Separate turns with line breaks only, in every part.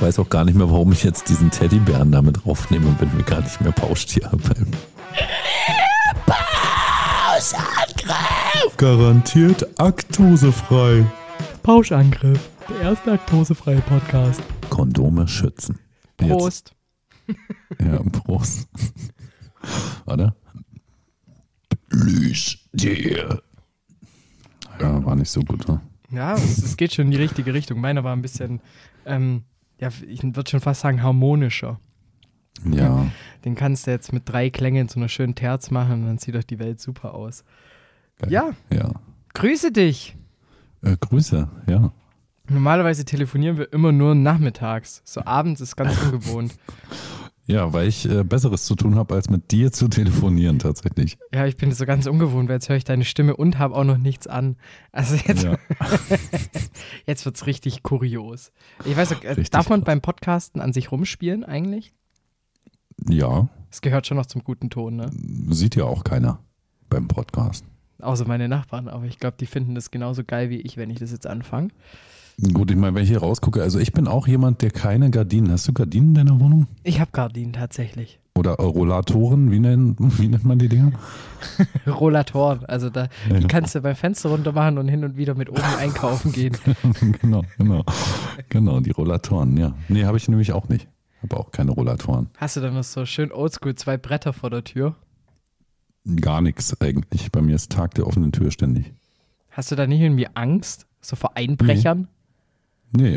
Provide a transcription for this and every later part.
weiß auch gar nicht mehr, warum ich jetzt diesen Teddybären damit draufnehme und bin mir gar nicht mehr Pauschtier beim Pauschangriff. Garantiert aktosefrei.
Pauschangriff, der erste laktosefreie Podcast.
Kondome schützen. Jetzt.
Prost.
Ja, Prost. Warte. Plüschtier. Ja, war nicht so gut, ne?
Ja, es, es geht schon in die richtige Richtung. Meiner war ein bisschen, ähm, ja, ich würde schon fast sagen, harmonischer.
Ja.
Den kannst du jetzt mit drei Klängen zu einer schönen Terz machen und dann sieht doch die Welt super aus.
Geil.
Ja.
Ja.
Grüße dich.
Äh, Grüße, ja.
Normalerweise telefonieren wir immer nur nachmittags. So abends ist ganz ungewohnt.
Ja, weil ich äh, Besseres zu tun habe, als mit dir zu telefonieren, tatsächlich.
Ja, ich bin so ganz ungewohnt, weil jetzt höre ich deine Stimme und habe auch noch nichts an. Also jetzt,
Ja.
jetzt wird es richtig kurios. Ich weiß äh,
Richtig
darf man beim Podcasten an sich rumspielen eigentlich?
ja,
Es gehört schon noch zum guten Ton, ne?
sieht ja auch keiner beim Podcast.
Außer meine Nachbarn, aber ich glaube, die finden das genauso geil wie ich, wenn ich das jetzt anfange.
Gut, ich meine, wenn ich hier rausgucke, also ich bin auch jemand, der keine Gardinen. Hast du Gardinen in deiner Wohnung?
Ich habe Gardinen tatsächlich.
Oder Rollatoren? Wie, nennt- wie nennt man die Dinger?
Rollatoren, also da,
Ja.
die kannst du beim Fenster runter machen und hin und wieder mit oben einkaufen gehen.
genau, genau. Genau, die Rollatoren, ja. Nee, habe ich nämlich auch nicht. Habe auch keine Rollatoren.
Hast du dann noch so schön oldschool zwei Bretter vor der Tür?
Gar nichts eigentlich. Bei mir ist Tag der offenen Tür ständig.
Hast du da nicht irgendwie Angst? So vor Einbrechern?
Nee,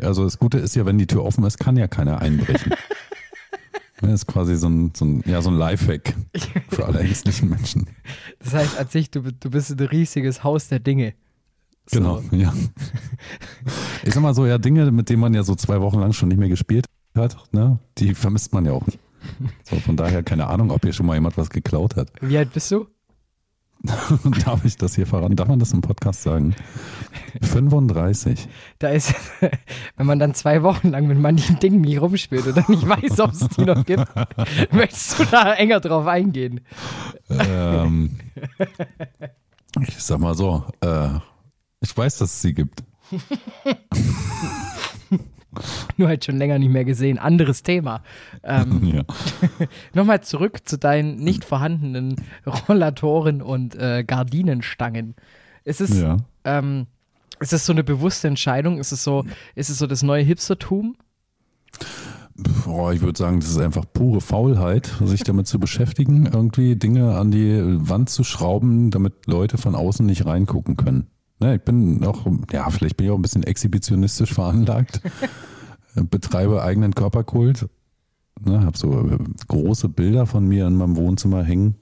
also das Gute ist ja, wenn die Tür offen ist, kann ja keiner einbrechen. Das ist quasi so ein, so ein, ja, so ein Lifehack für alle ängstlichen Menschen.
Das heißt, an sich, du, du bist ein riesiges Haus der Dinge. So.
Genau, ja. Ich sag mal so, ja, Dinge, mit denen man ja so zwei Wochen lang schon nicht mehr gespielt hat, ne, die vermisst man ja auch nicht. So, von daher keine Ahnung, ob hier schon mal jemand was geklaut hat.
Wie alt bist du?
Darf ich das hier verraten? Darf man das im Podcast sagen? 35.
Da ist, wenn man dann zwei Wochen lang mit manchen Dingen nicht rumspielt oder nicht weiß, ob es die noch gibt, möchtest du da enger drauf eingehen?
ähm, ich sag mal so, äh, ich weiß, dass es sie gibt.
Nur halt schon länger nicht mehr gesehen. Anderes Thema. Ähm,
Ja.
Nochmal zurück zu deinen nicht vorhandenen Rollatoren und äh, Gardinenstangen. Ist es,
ja.
ähm, ist es so eine bewusste Entscheidung? Ist es so, ist es so das neue Hipstertum?
Boah, ich würde sagen, das ist einfach pure Faulheit, sich damit zu beschäftigen, irgendwie Dinge an die Wand zu schrauben, damit Leute von außen nicht reingucken können. Ne, ich bin auch, ja, vielleicht bin ich auch ein bisschen exhibitionistisch veranlagt, betreibe eigenen Körperkult, ne, habe so äh, große Bilder von mir in meinem Wohnzimmer hängen.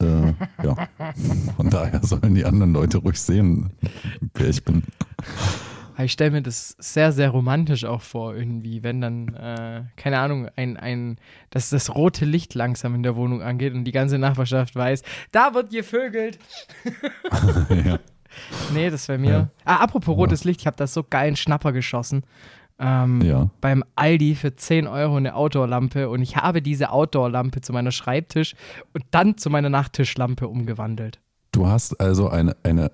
Äh, ja, von daher sollen die anderen Leute ruhig sehen, wer ich bin.
Ich stelle mir das sehr, sehr romantisch auch vor, irgendwie, wenn dann, äh, keine Ahnung, ein, ein, dass das rote Licht langsam in der Wohnung angeht und die ganze Nachbarschaft weiß, da wird gevögelt.
ja.
Nee, das wäre mir.
Ja.
Ah, apropos rotes Licht, ich habe da so geilen Schnapper geschossen. Ähm,
ja.
beim Aldi für 10 Euro eine Outdoor-Lampe und ich habe diese Outdoor-Lampe zu meiner Schreibtisch und dann zu meiner Nachttischlampe umgewandelt.
Du hast also eine, eine,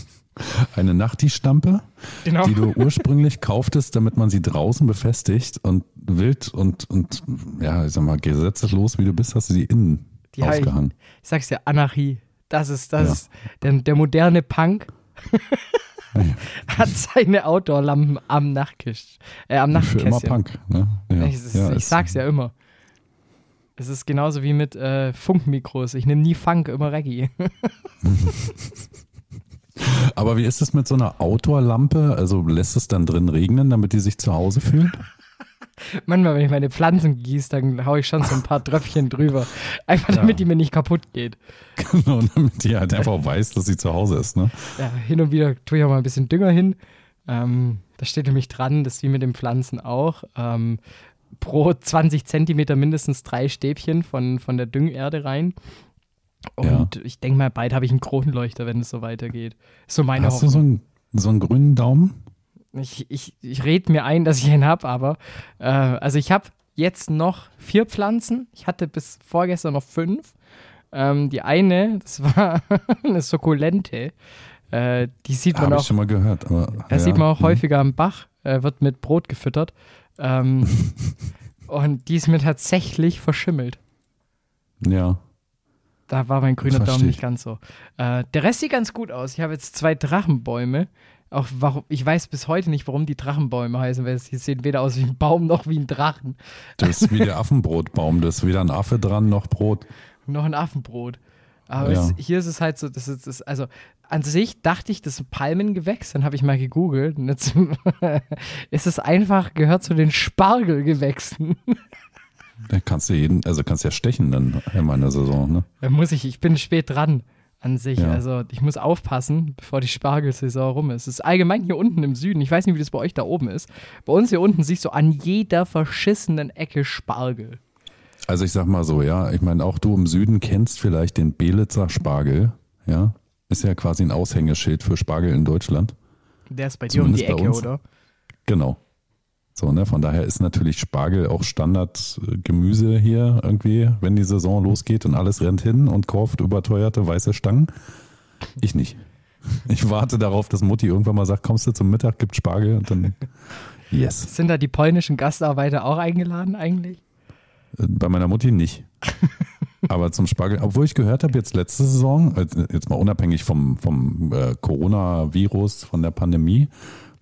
eine Nachti-Stampe,
Genau.
die du ursprünglich kauftest, damit man sie draußen befestigt und wild und, und ja, ich sag mal, gesetzeslos, wie du bist, hast du sie innen
Die hab ich-
aufgehangen.
Ich sag's ja, Anarchie. Das ist, das
Ja.
ist der, der moderne Punk. hat seine Outdoor-Lampen am Nachtkisch, äh, am
Für immer. Punk. Ne? Ja.
Ich, es-
ja,
ich
ist-
sag's ja immer. Es ist genauso wie mit äh, Funkmikros. Ich nehme nie Funk, immer Reggae.
Aber wie ist es mit so einer Outdoor-Lampe? Also lässt es dann drin regnen, damit die sich zu Hause fühlen?
Manchmal, wenn ich meine Pflanzen gieße, dann hau ich schon so ein paar Tröpfchen drüber. Einfach damit die mir nicht kaputt geht.
Genau, damit die halt einfach weiß, dass sie zu Hause ist. Ne?
Ja, hin und wieder tue ich auch mal ein bisschen Dünger hin. Ähm, da steht nämlich dran, das ist wie mit den Pflanzen auch. Ähm, pro 20 Zentimeter mindestens drei Stäbchen von, von der Düngerde rein. Und ich denke mal, bald habe ich einen Kronleuchter, wenn es so weitergeht. So meine
Hast du
Hoffnung.
so einen, so einen grünen Daumen?
Ich, ich, ich rede mir ein, dass ich einen habe, aber äh, also ich habe jetzt noch vier Pflanzen. Ich hatte bis vorgestern noch fünf. Ähm, die eine, das war eine Sukkulente. Äh, die sieht man
Habe
auch,
ich schon mal gehört. Aber,
das
ja.
sieht man auch
Mhm.
häufiger am Bach, äh, wird mit Brot gefüttert. Ähm, und die ist mir tatsächlich verschimmelt.
Ja.
Da war mein grüner Daumen
ich.
nicht ganz so. Äh, der Rest sieht ganz gut aus. Ich habe jetzt zwei Drachenbäume. Auch warum, ich weiß bis heute nicht, warum die Drachenbäume heißen, weil sie sehen weder aus wie ein Baum noch wie ein Drachen.
Das ist wie der Affenbrotbaum. Das ist weder ein Affe dran noch Brot.
Noch ein Affenbrot. Aber
Ja.
es, hier ist es halt so, das ist, das, also an sich dachte ich, das ist ein Palmengewächs, dann habe ich mal gegoogelt und jetzt ist es einfach, gehört zu den Spargelgewächsen.
Da kannst du jeden, also kannst ja stechen dann in meiner Saison, ne?
Da muss ich, ich bin spät dran an sich.
Ja.
Also ich muss aufpassen, bevor die Spargelsaison rum ist. Es ist allgemein hier unten im Süden. Ich weiß nicht, wie das bei euch da oben ist. Bei uns hier unten siehst du an jeder verschissenen Ecke Spargel.
Also ich sag mal so, ja, ich meine, auch du im Süden kennst vielleicht den Belitzer Spargel, ja. Ist ja quasi ein Aushängeschild für Spargel in Deutschland.
Der ist bei dir um die
Zumindest
Ecke, oder?
Genau. So, ne, von daher ist natürlich Spargel auch Standardgemüse hier irgendwie, wenn die Saison losgeht und alles rennt hin und kauft überteuerte weiße Stangen. Ich nicht. Ich warte darauf, dass Mutti irgendwann mal sagt, kommst du zum Mittag, gibt Spargel und dann yes.
Sind da die polnischen Gastarbeiter auch eingeladen eigentlich?
Äh, Bei meiner Mutti nicht. Aber zum Spargel, obwohl ich gehört habe, jetzt letzte Saison, äh, jetzt mal unabhängig vom, vom äh, Coronavirus, von der Pandemie,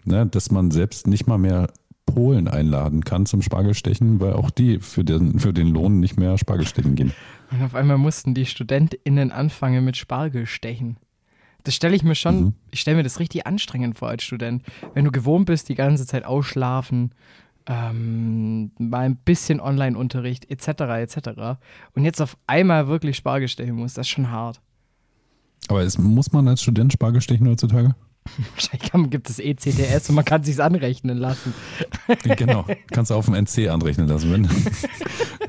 ne, dass man selbst nicht mal mehr Polen einladen kann zum Spargelstechen, weil auch die für den, für den Lohn nicht mehr Spargelstechen gehen.
Und auf einmal mussten die StudentInnen anfangen mit Spargelstechen. Das stelle ich mir schon,
Mhm.
ich stelle mir das richtig anstrengend vor als Student. Wenn du gewohnt bist, die ganze Zeit ausschlafen, ähm, mal ein bisschen Online-Unterricht etc. etc. Und jetzt auf einmal wirklich Spargel stechen musst, das ist schon hart.
Aber es, muss man als Student Spargel stechen heutzutage?
Wahrscheinlich gibt es ECTS und man kann sich's anrechnen lassen.
genau. Kannst du auf dem NC anrechnen lassen. Wenn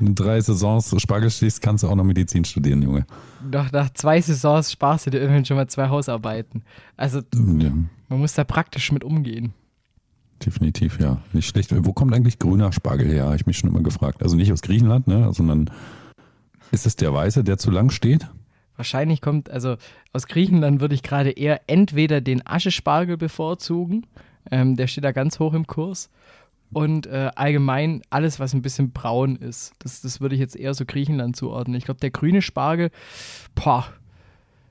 du drei Saisons Spargel stehst, kannst du auch noch Medizin studieren, Junge.
Doch nach zwei Saisons sparst du dir immerhin schon mal zwei Hausarbeiten. Also
Ja.
man muss da praktisch mit umgehen.
Definitiv, ja. Nicht schlecht. Wo kommt eigentlich grüner Spargel her? Habe ich mich schon immer gefragt. Also nicht aus Griechenland, ne, sondern ist es der weiße, der zu lang steht?
Wahrscheinlich kommt, also aus Griechenland würde ich gerade eher entweder den Aschespargel bevorzugen, ähm, der steht da ganz hoch im Kurs, und äh, allgemein alles, was ein bisschen braun ist. Das, das würde ich jetzt eher so Griechenland zuordnen. Ich glaube, der grüne Spargel, boah,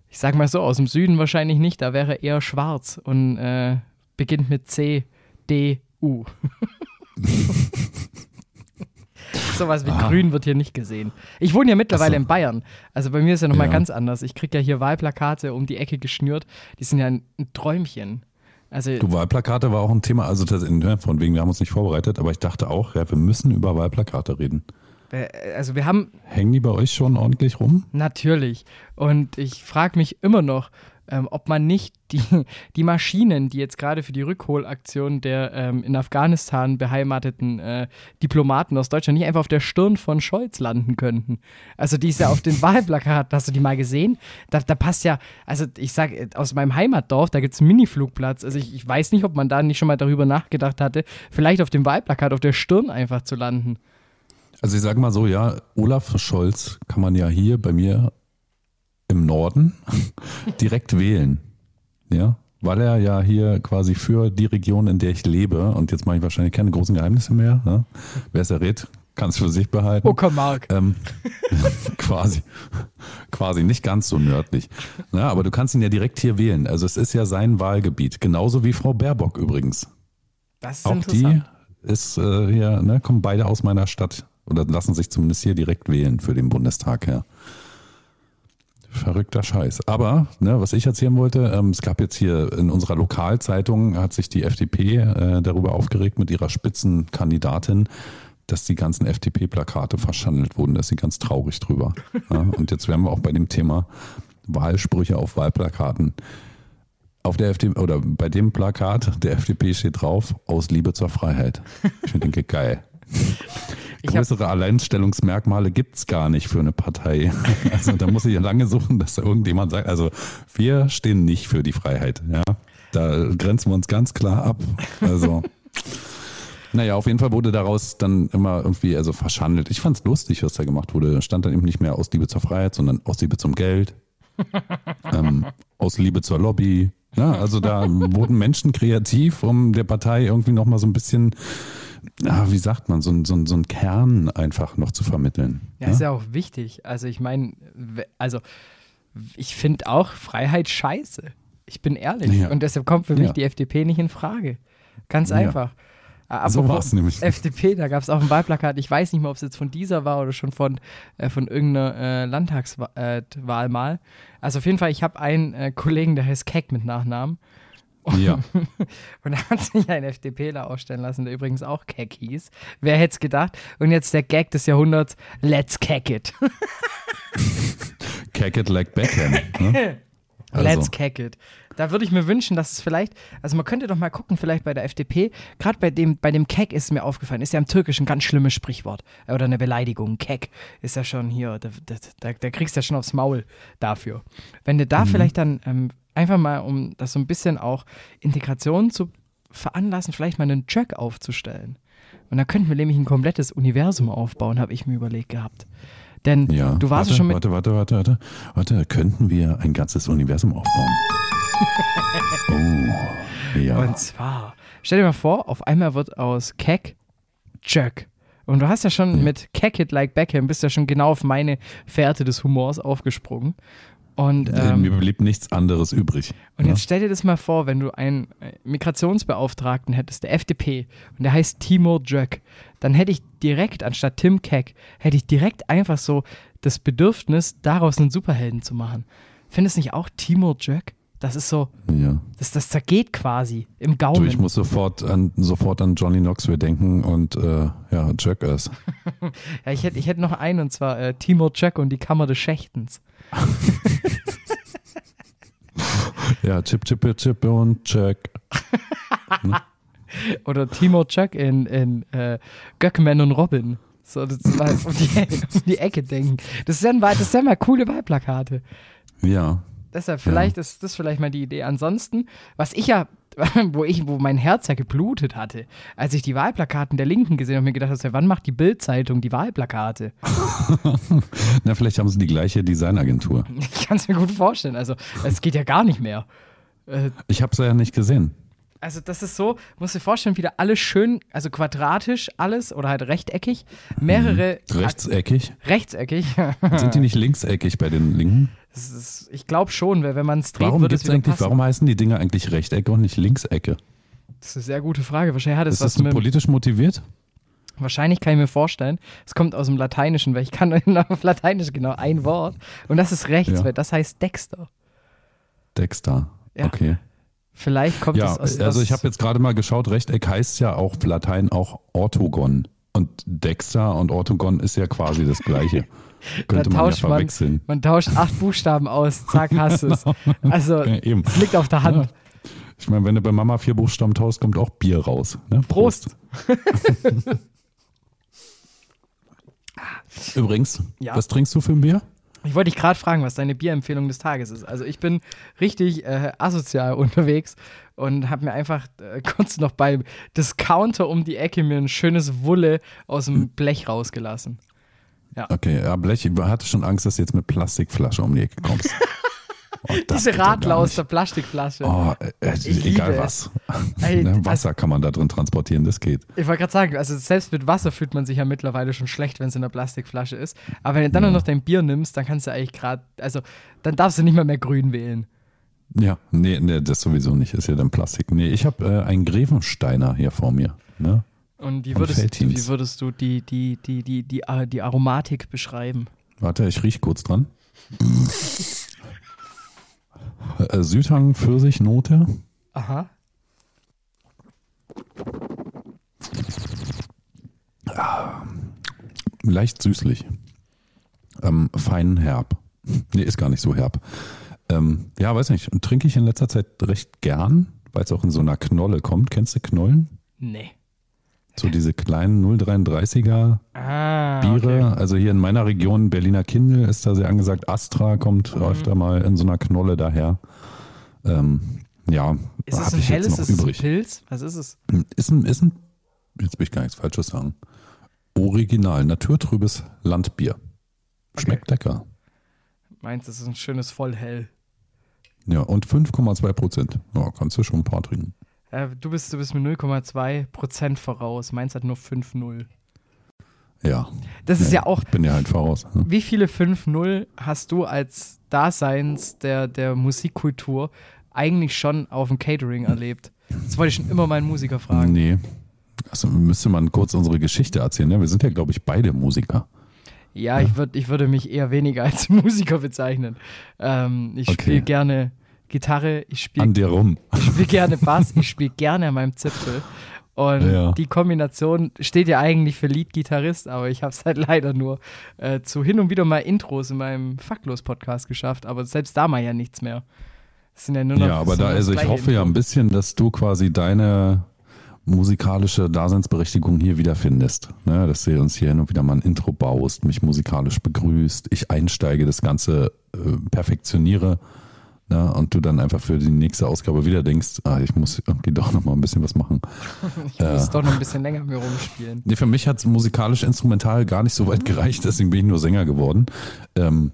ich sag mal so, aus dem Süden wahrscheinlich nicht, da wäre eher schwarz und äh, beginnt mit C, D, U. Sowas wie
Ah.
grün wird hier nicht gesehen. Ich wohne ja mittlerweile
so.
in Bayern. Also bei mir ist ja nochmal
Ja.
ganz anders. Ich kriege ja hier Wahlplakate um die Ecke geschnürt. Die sind ja ein, ein Träumchen. Also
Du, Wahlplakate war auch ein Thema, also das, ne, von wegen, wir haben uns nicht vorbereitet, aber ich dachte auch, ja, wir müssen über Wahlplakate reden.
äh, also wir haben
Hängen die bei euch schon ordentlich rum?
Natürlich. Und ich frage mich immer noch, ähm, ob man nicht die, die Maschinen, die jetzt gerade für die Rückholaktion der ähm, in Afghanistan beheimateten äh, Diplomaten aus Deutschland nicht einfach auf der Stirn von Scholz landen könnten. Also die ist ja auf den Wahlplakaten, hast du die mal gesehen? Da, da passt ja, also ich sage, aus meinem Heimatdorf, da gibt es einen Miniflugplatz. Also ich, ich weiß nicht, ob man da nicht schon mal darüber nachgedacht hatte, vielleicht auf dem Wahlplakat auf der Stirn einfach zu landen.
Also ich sage mal so, ja, Olaf Scholz kann man ja hier bei mir im Norden direkt wählen. Ja, weil er ja hier quasi für die Region, in der ich lebe, und jetzt mache ich wahrscheinlich keine großen Geheimnisse mehr, ne? wer es errät, kann es für sich behalten.
Uckermark.
Ähm, quasi, quasi nicht ganz so nördlich. Ja, aber du kannst ihn ja direkt hier wählen. Also es ist ja sein Wahlgebiet. Genauso wie Frau Baerbock übrigens.
Das ist
Auch
interessant.
die ist äh, hier, ne, kommen beide aus meiner Stadt oder lassen sich zumindest hier direkt wählen für den Bundestag, ja. Verrückter Scheiß. Aber, ne, was ich erzählen wollte, ähm, es gab jetzt hier in unserer Lokalzeitung, hat sich die FDP äh, darüber aufgeregt mit ihrer Spitzenkandidatin, dass die ganzen FDP-Plakate verschandelt wurden. Da ist sie ganz traurig drüber. Ja, und jetzt wären wir auch bei dem Thema Wahlsprüche auf Wahlplakaten. Auf der FDP oder bei dem Plakat der FDP steht drauf, aus Liebe zur Freiheit. Ich denke, geil.
Ich hab-
Größere Alleinstellungsmerkmale gibt's gar nicht für eine Partei. Also da muss ich ja lange suchen, dass da irgendjemand sagt, also wir stehen nicht für die Freiheit. Ja, Da grenzen wir uns ganz klar ab. Also naja, auf jeden Fall wurde daraus dann immer irgendwie also verschandelt. Ich fand's lustig, was da gemacht wurde. Da stand dann eben nicht mehr aus Liebe zur Freiheit, sondern aus Liebe zum Geld, ähm, aus Liebe zur Lobby. Ja, also da wurden Menschen kreativ, um der Partei irgendwie nochmal so ein bisschen wie sagt man, so, so, so einen Kern einfach noch zu vermitteln.
Ja,
ne?
ist ja auch wichtig. Also ich meine, also ich finde auch Freiheit scheiße. Ich bin ehrlich.
Ja.
Und deshalb kommt für mich
Ja.
die FDP nicht in Frage. Ganz
Ja.
einfach. Ah,
So
apropos
war's nämlich.
FDP, da gab es auch ein Wahlplakat. Ich weiß nicht mehr, ob es jetzt von dieser war oder schon von, äh, von irgendeiner äh, Landtagswahl äh, mal. Also auf jeden Fall, ich habe einen äh, Kollegen, der heißt Keck mit Nachnamen.
Ja.
Und da hat sich ein FDPler aufstellen lassen, der übrigens auch Keck hieß. Wer hätte es gedacht? Und jetzt der Gag des Jahrhunderts, let's Keck it.
Cack it like Beckham. Ne? Also,
Let's Keck it. Da würde ich mir wünschen, dass es vielleicht, also man könnte doch mal gucken, vielleicht bei der FDP, gerade bei dem, bei dem Keck ist mir aufgefallen, ist ja im Türkischen ein ganz schlimmes Sprichwort oder eine Beleidigung. Keck ist ja schon hier, da, da, da, kriegst du ja schon aufs Maul dafür. Wenn du da vielleicht dann ähm, einfach mal, um das so ein bisschen auch Integration zu veranlassen, vielleicht mal einen Track aufzustellen. Und dann könnten wir nämlich ein komplettes Universum aufbauen, habe ich mir überlegt gehabt. Denn
ja.
du warst
warte,
ja schon mit
Warte, warte, warte, warte. Warte, könnten wir ein ganzes Universum aufbauen? oh, ja.
Und zwar, stell dir mal vor, auf einmal wird aus Keck Jack. Und du hast ja schon mit Keck It Like Beckham, bist ja schon genau auf meine Fährte des Humors aufgesprungen. Und,
Äh,
ähm,
Mir blieb nichts anderes übrig.
und
ne?
jetzt stell dir das mal vor, wenn du einen äh, Migrationsbeauftragten hättest, der FDP, und der heißt Timur Jack, dann hätte ich direkt, anstatt Tim Keck, hätte ich direkt einfach so das Bedürfnis, daraus einen Superhelden zu machen. Findest du nicht auch Timur Jack? Das ist so,
ja.
das, das zergeht quasi im
Du,
Gaumen.
ich muss sofort an, sofort an Johnny Knoxville denken und äh, ja, Jackass.
Ja, ich hätte, ich hätte noch einen, und zwar äh, Timur Jack und die Kammer des Schächtens.
Ja, Chip, Chip, Chip und Jack.
Oder Timur Jack in, in äh, Göckman und Robin. So, das ist mal um die, um die Ecke denken. Das sind, das sind mal coole Wahlplakate.
Ja.
Deshalb, vielleicht ist das vielleicht mal die Idee. Ansonsten, was ich ja, wo ich, wo mein Herz ja geblutet hatte, als ich die Wahlplakaten der Linken gesehen habe, mir gedacht habe, wann macht die Bild-Zeitung die Wahlplakate?
Na, vielleicht haben sie die gleiche Designagentur.
Ich kann es mir gut vorstellen. Also, es geht ja gar nicht mehr. Äh,
Ich habe sie ja nicht gesehen.
Also das ist so, musst dir vorstellen, wieder alles schön, also quadratisch alles oder halt rechteckig, mehrere
Rechtseckig.
rechtseckig.
Sind die nicht linkseckig bei den Linken?
Ist, ich glaube schon, weil wenn man es dreht,
Warum
würde es
eigentlich,
passen.
warum heißen die Dinge eigentlich Rechtecke und nicht Linksecke?
Das ist eine sehr gute Frage. Wahrscheinlich hat es
Ist
was
das
mit,
politisch motiviert?
wahrscheinlich kann ich mir vorstellen, es kommt aus dem Lateinischen, weil ich kann auf Lateinisch genau ein Wort und das ist rechts,
Ja.
weil das heißt Dexter.
Dexter.
Ja.
Okay.
Vielleicht kommt
Ja,
es aus
also ich habe jetzt gerade mal geschaut, Rechteck heißt ja auf Latein auch Orthogon. Und Dexter und Orthogon ist ja quasi das gleiche. Könnte man ja
tauscht man,
verwechseln.
man tauscht acht Buchstaben aus, zack, hast es. Also,
Ja,
es liegt auf der Hand.
Ja. Ich meine, wenn du bei Mama vier Buchstaben taust, kommt auch Bier raus. Ne?
Prost.
Übrigens,
Ja.
was trinkst du für ein Bier?
Ich wollte dich gerade fragen, was deine Bierempfehlung des Tages ist. Also ich bin richtig äh, asozial unterwegs und habe mir einfach äh, kurz noch beim Discounter um die Ecke mir ein schönes Wulle aus dem Blech rausgelassen.
Okay, ja, Blech, ich hatte schon Angst, dass du jetzt mit Plastikflasche um die Ecke kommst. Oh,
Diese
ja
Radler aus der Plastikflasche.
Oh, äh,
Ich
egal was.
Ey,
ne, Wasser kann man da drin transportieren, das geht.
Ich wollte gerade sagen, also selbst mit Wasser fühlt man sich ja mittlerweile schon schlecht, wenn es in der Plastikflasche ist. Aber wenn du dann noch dein Bier nimmst, dann kannst du eigentlich gerade, also dann darfst du nicht mal mehr grün wählen.
Ja, nee, nee, das sowieso nicht, ist ja dann Plastik. Nee, ich habe äh, einen Grevensteiner hier vor mir. Ne?
Und wie würdest, wie würdest du die, die, die, die, die, die, die Aromatik beschreiben?
Warte, ich riech kurz dran. äh, Südhang, Pfirsich, Note.
Aha.
Leicht süßlich. Ähm, fein herb. Nee, ist gar nicht so herb. Ähm, ja, weiß nicht. Und trinke ich in letzter Zeit recht gern, weil es auch in so einer Knolle kommt. Kennst du Knollen?
Nee.
So diese kleinen 0,33er
Ah,
Biere.
okay.
Also hier in meiner Region, Berliner Kindl, ist da sehr angesagt. Astra kommt
Mhm.
öfter mal in so einer Knolle daher. Ähm, ja,
Ist es ein
ich jetzt
helles,
noch
ist es ein. Pilz? Was ist es?
Ist ein, ist ein, jetzt will ich gar nichts Falsches sagen. Original, naturtrübes Landbier. Schmeckt lecker.
Meins ist ein schönes Vollhell.
Ja, und 5,2 Prozent. Ja, kannst du schon ein paar trinken.
Äh, du, bist, du bist mit 0,2% voraus. Meins hat nur 5-0.
Ja.
Das ist ja auch.
Ich bin ja halt voraus. Ne?
Wie viele 5-0 hast du als Daseins der, der Musikkultur eigentlich schon auf dem Catering erlebt? Das wollte ich schon immer meinen Musiker fragen.
Nee. Also müsste man kurz unsere Geschichte erzählen. Ne? Wir sind ja, glaube ich, beide Musiker.
Ja, Ich, würd, ich würde mich eher weniger als Musiker bezeichnen. Ähm, ich
Okay.
spiele gerne Gitarre, ich spiele
An dir rum.
ich spiele gerne Bass, ich spiele gerne an meinem Zipfel. Und
Ja.
die Kombination steht ja eigentlich für Lead-Gitarrist, aber ich habe es halt leider nur äh, zu hin und wieder mal Intros in meinem Faktlos-Podcast geschafft, aber selbst da mal ja nichts mehr. Das sind ja nur noch
Ja, aber da, also ich hoffe ja ein
Intro.
bisschen, dass du quasi deine musikalische Daseinsberechtigung hier wiederfindest. Ne? Dass du uns hier hin und wieder mal ein Intro baust, mich musikalisch begrüßt, ich einsteige, das Ganze äh, perfektioniere. Ne? Und du dann einfach für die nächste Ausgabe wieder denkst, ah, ich muss irgendwie doch noch mal ein bisschen was machen.
Ich muss doch noch ein bisschen länger mit mir rumspielen.
Nee, für mich hat es musikalisch instrumental gar nicht so weit gereicht, deswegen bin ich nur Sänger geworden. Ähm,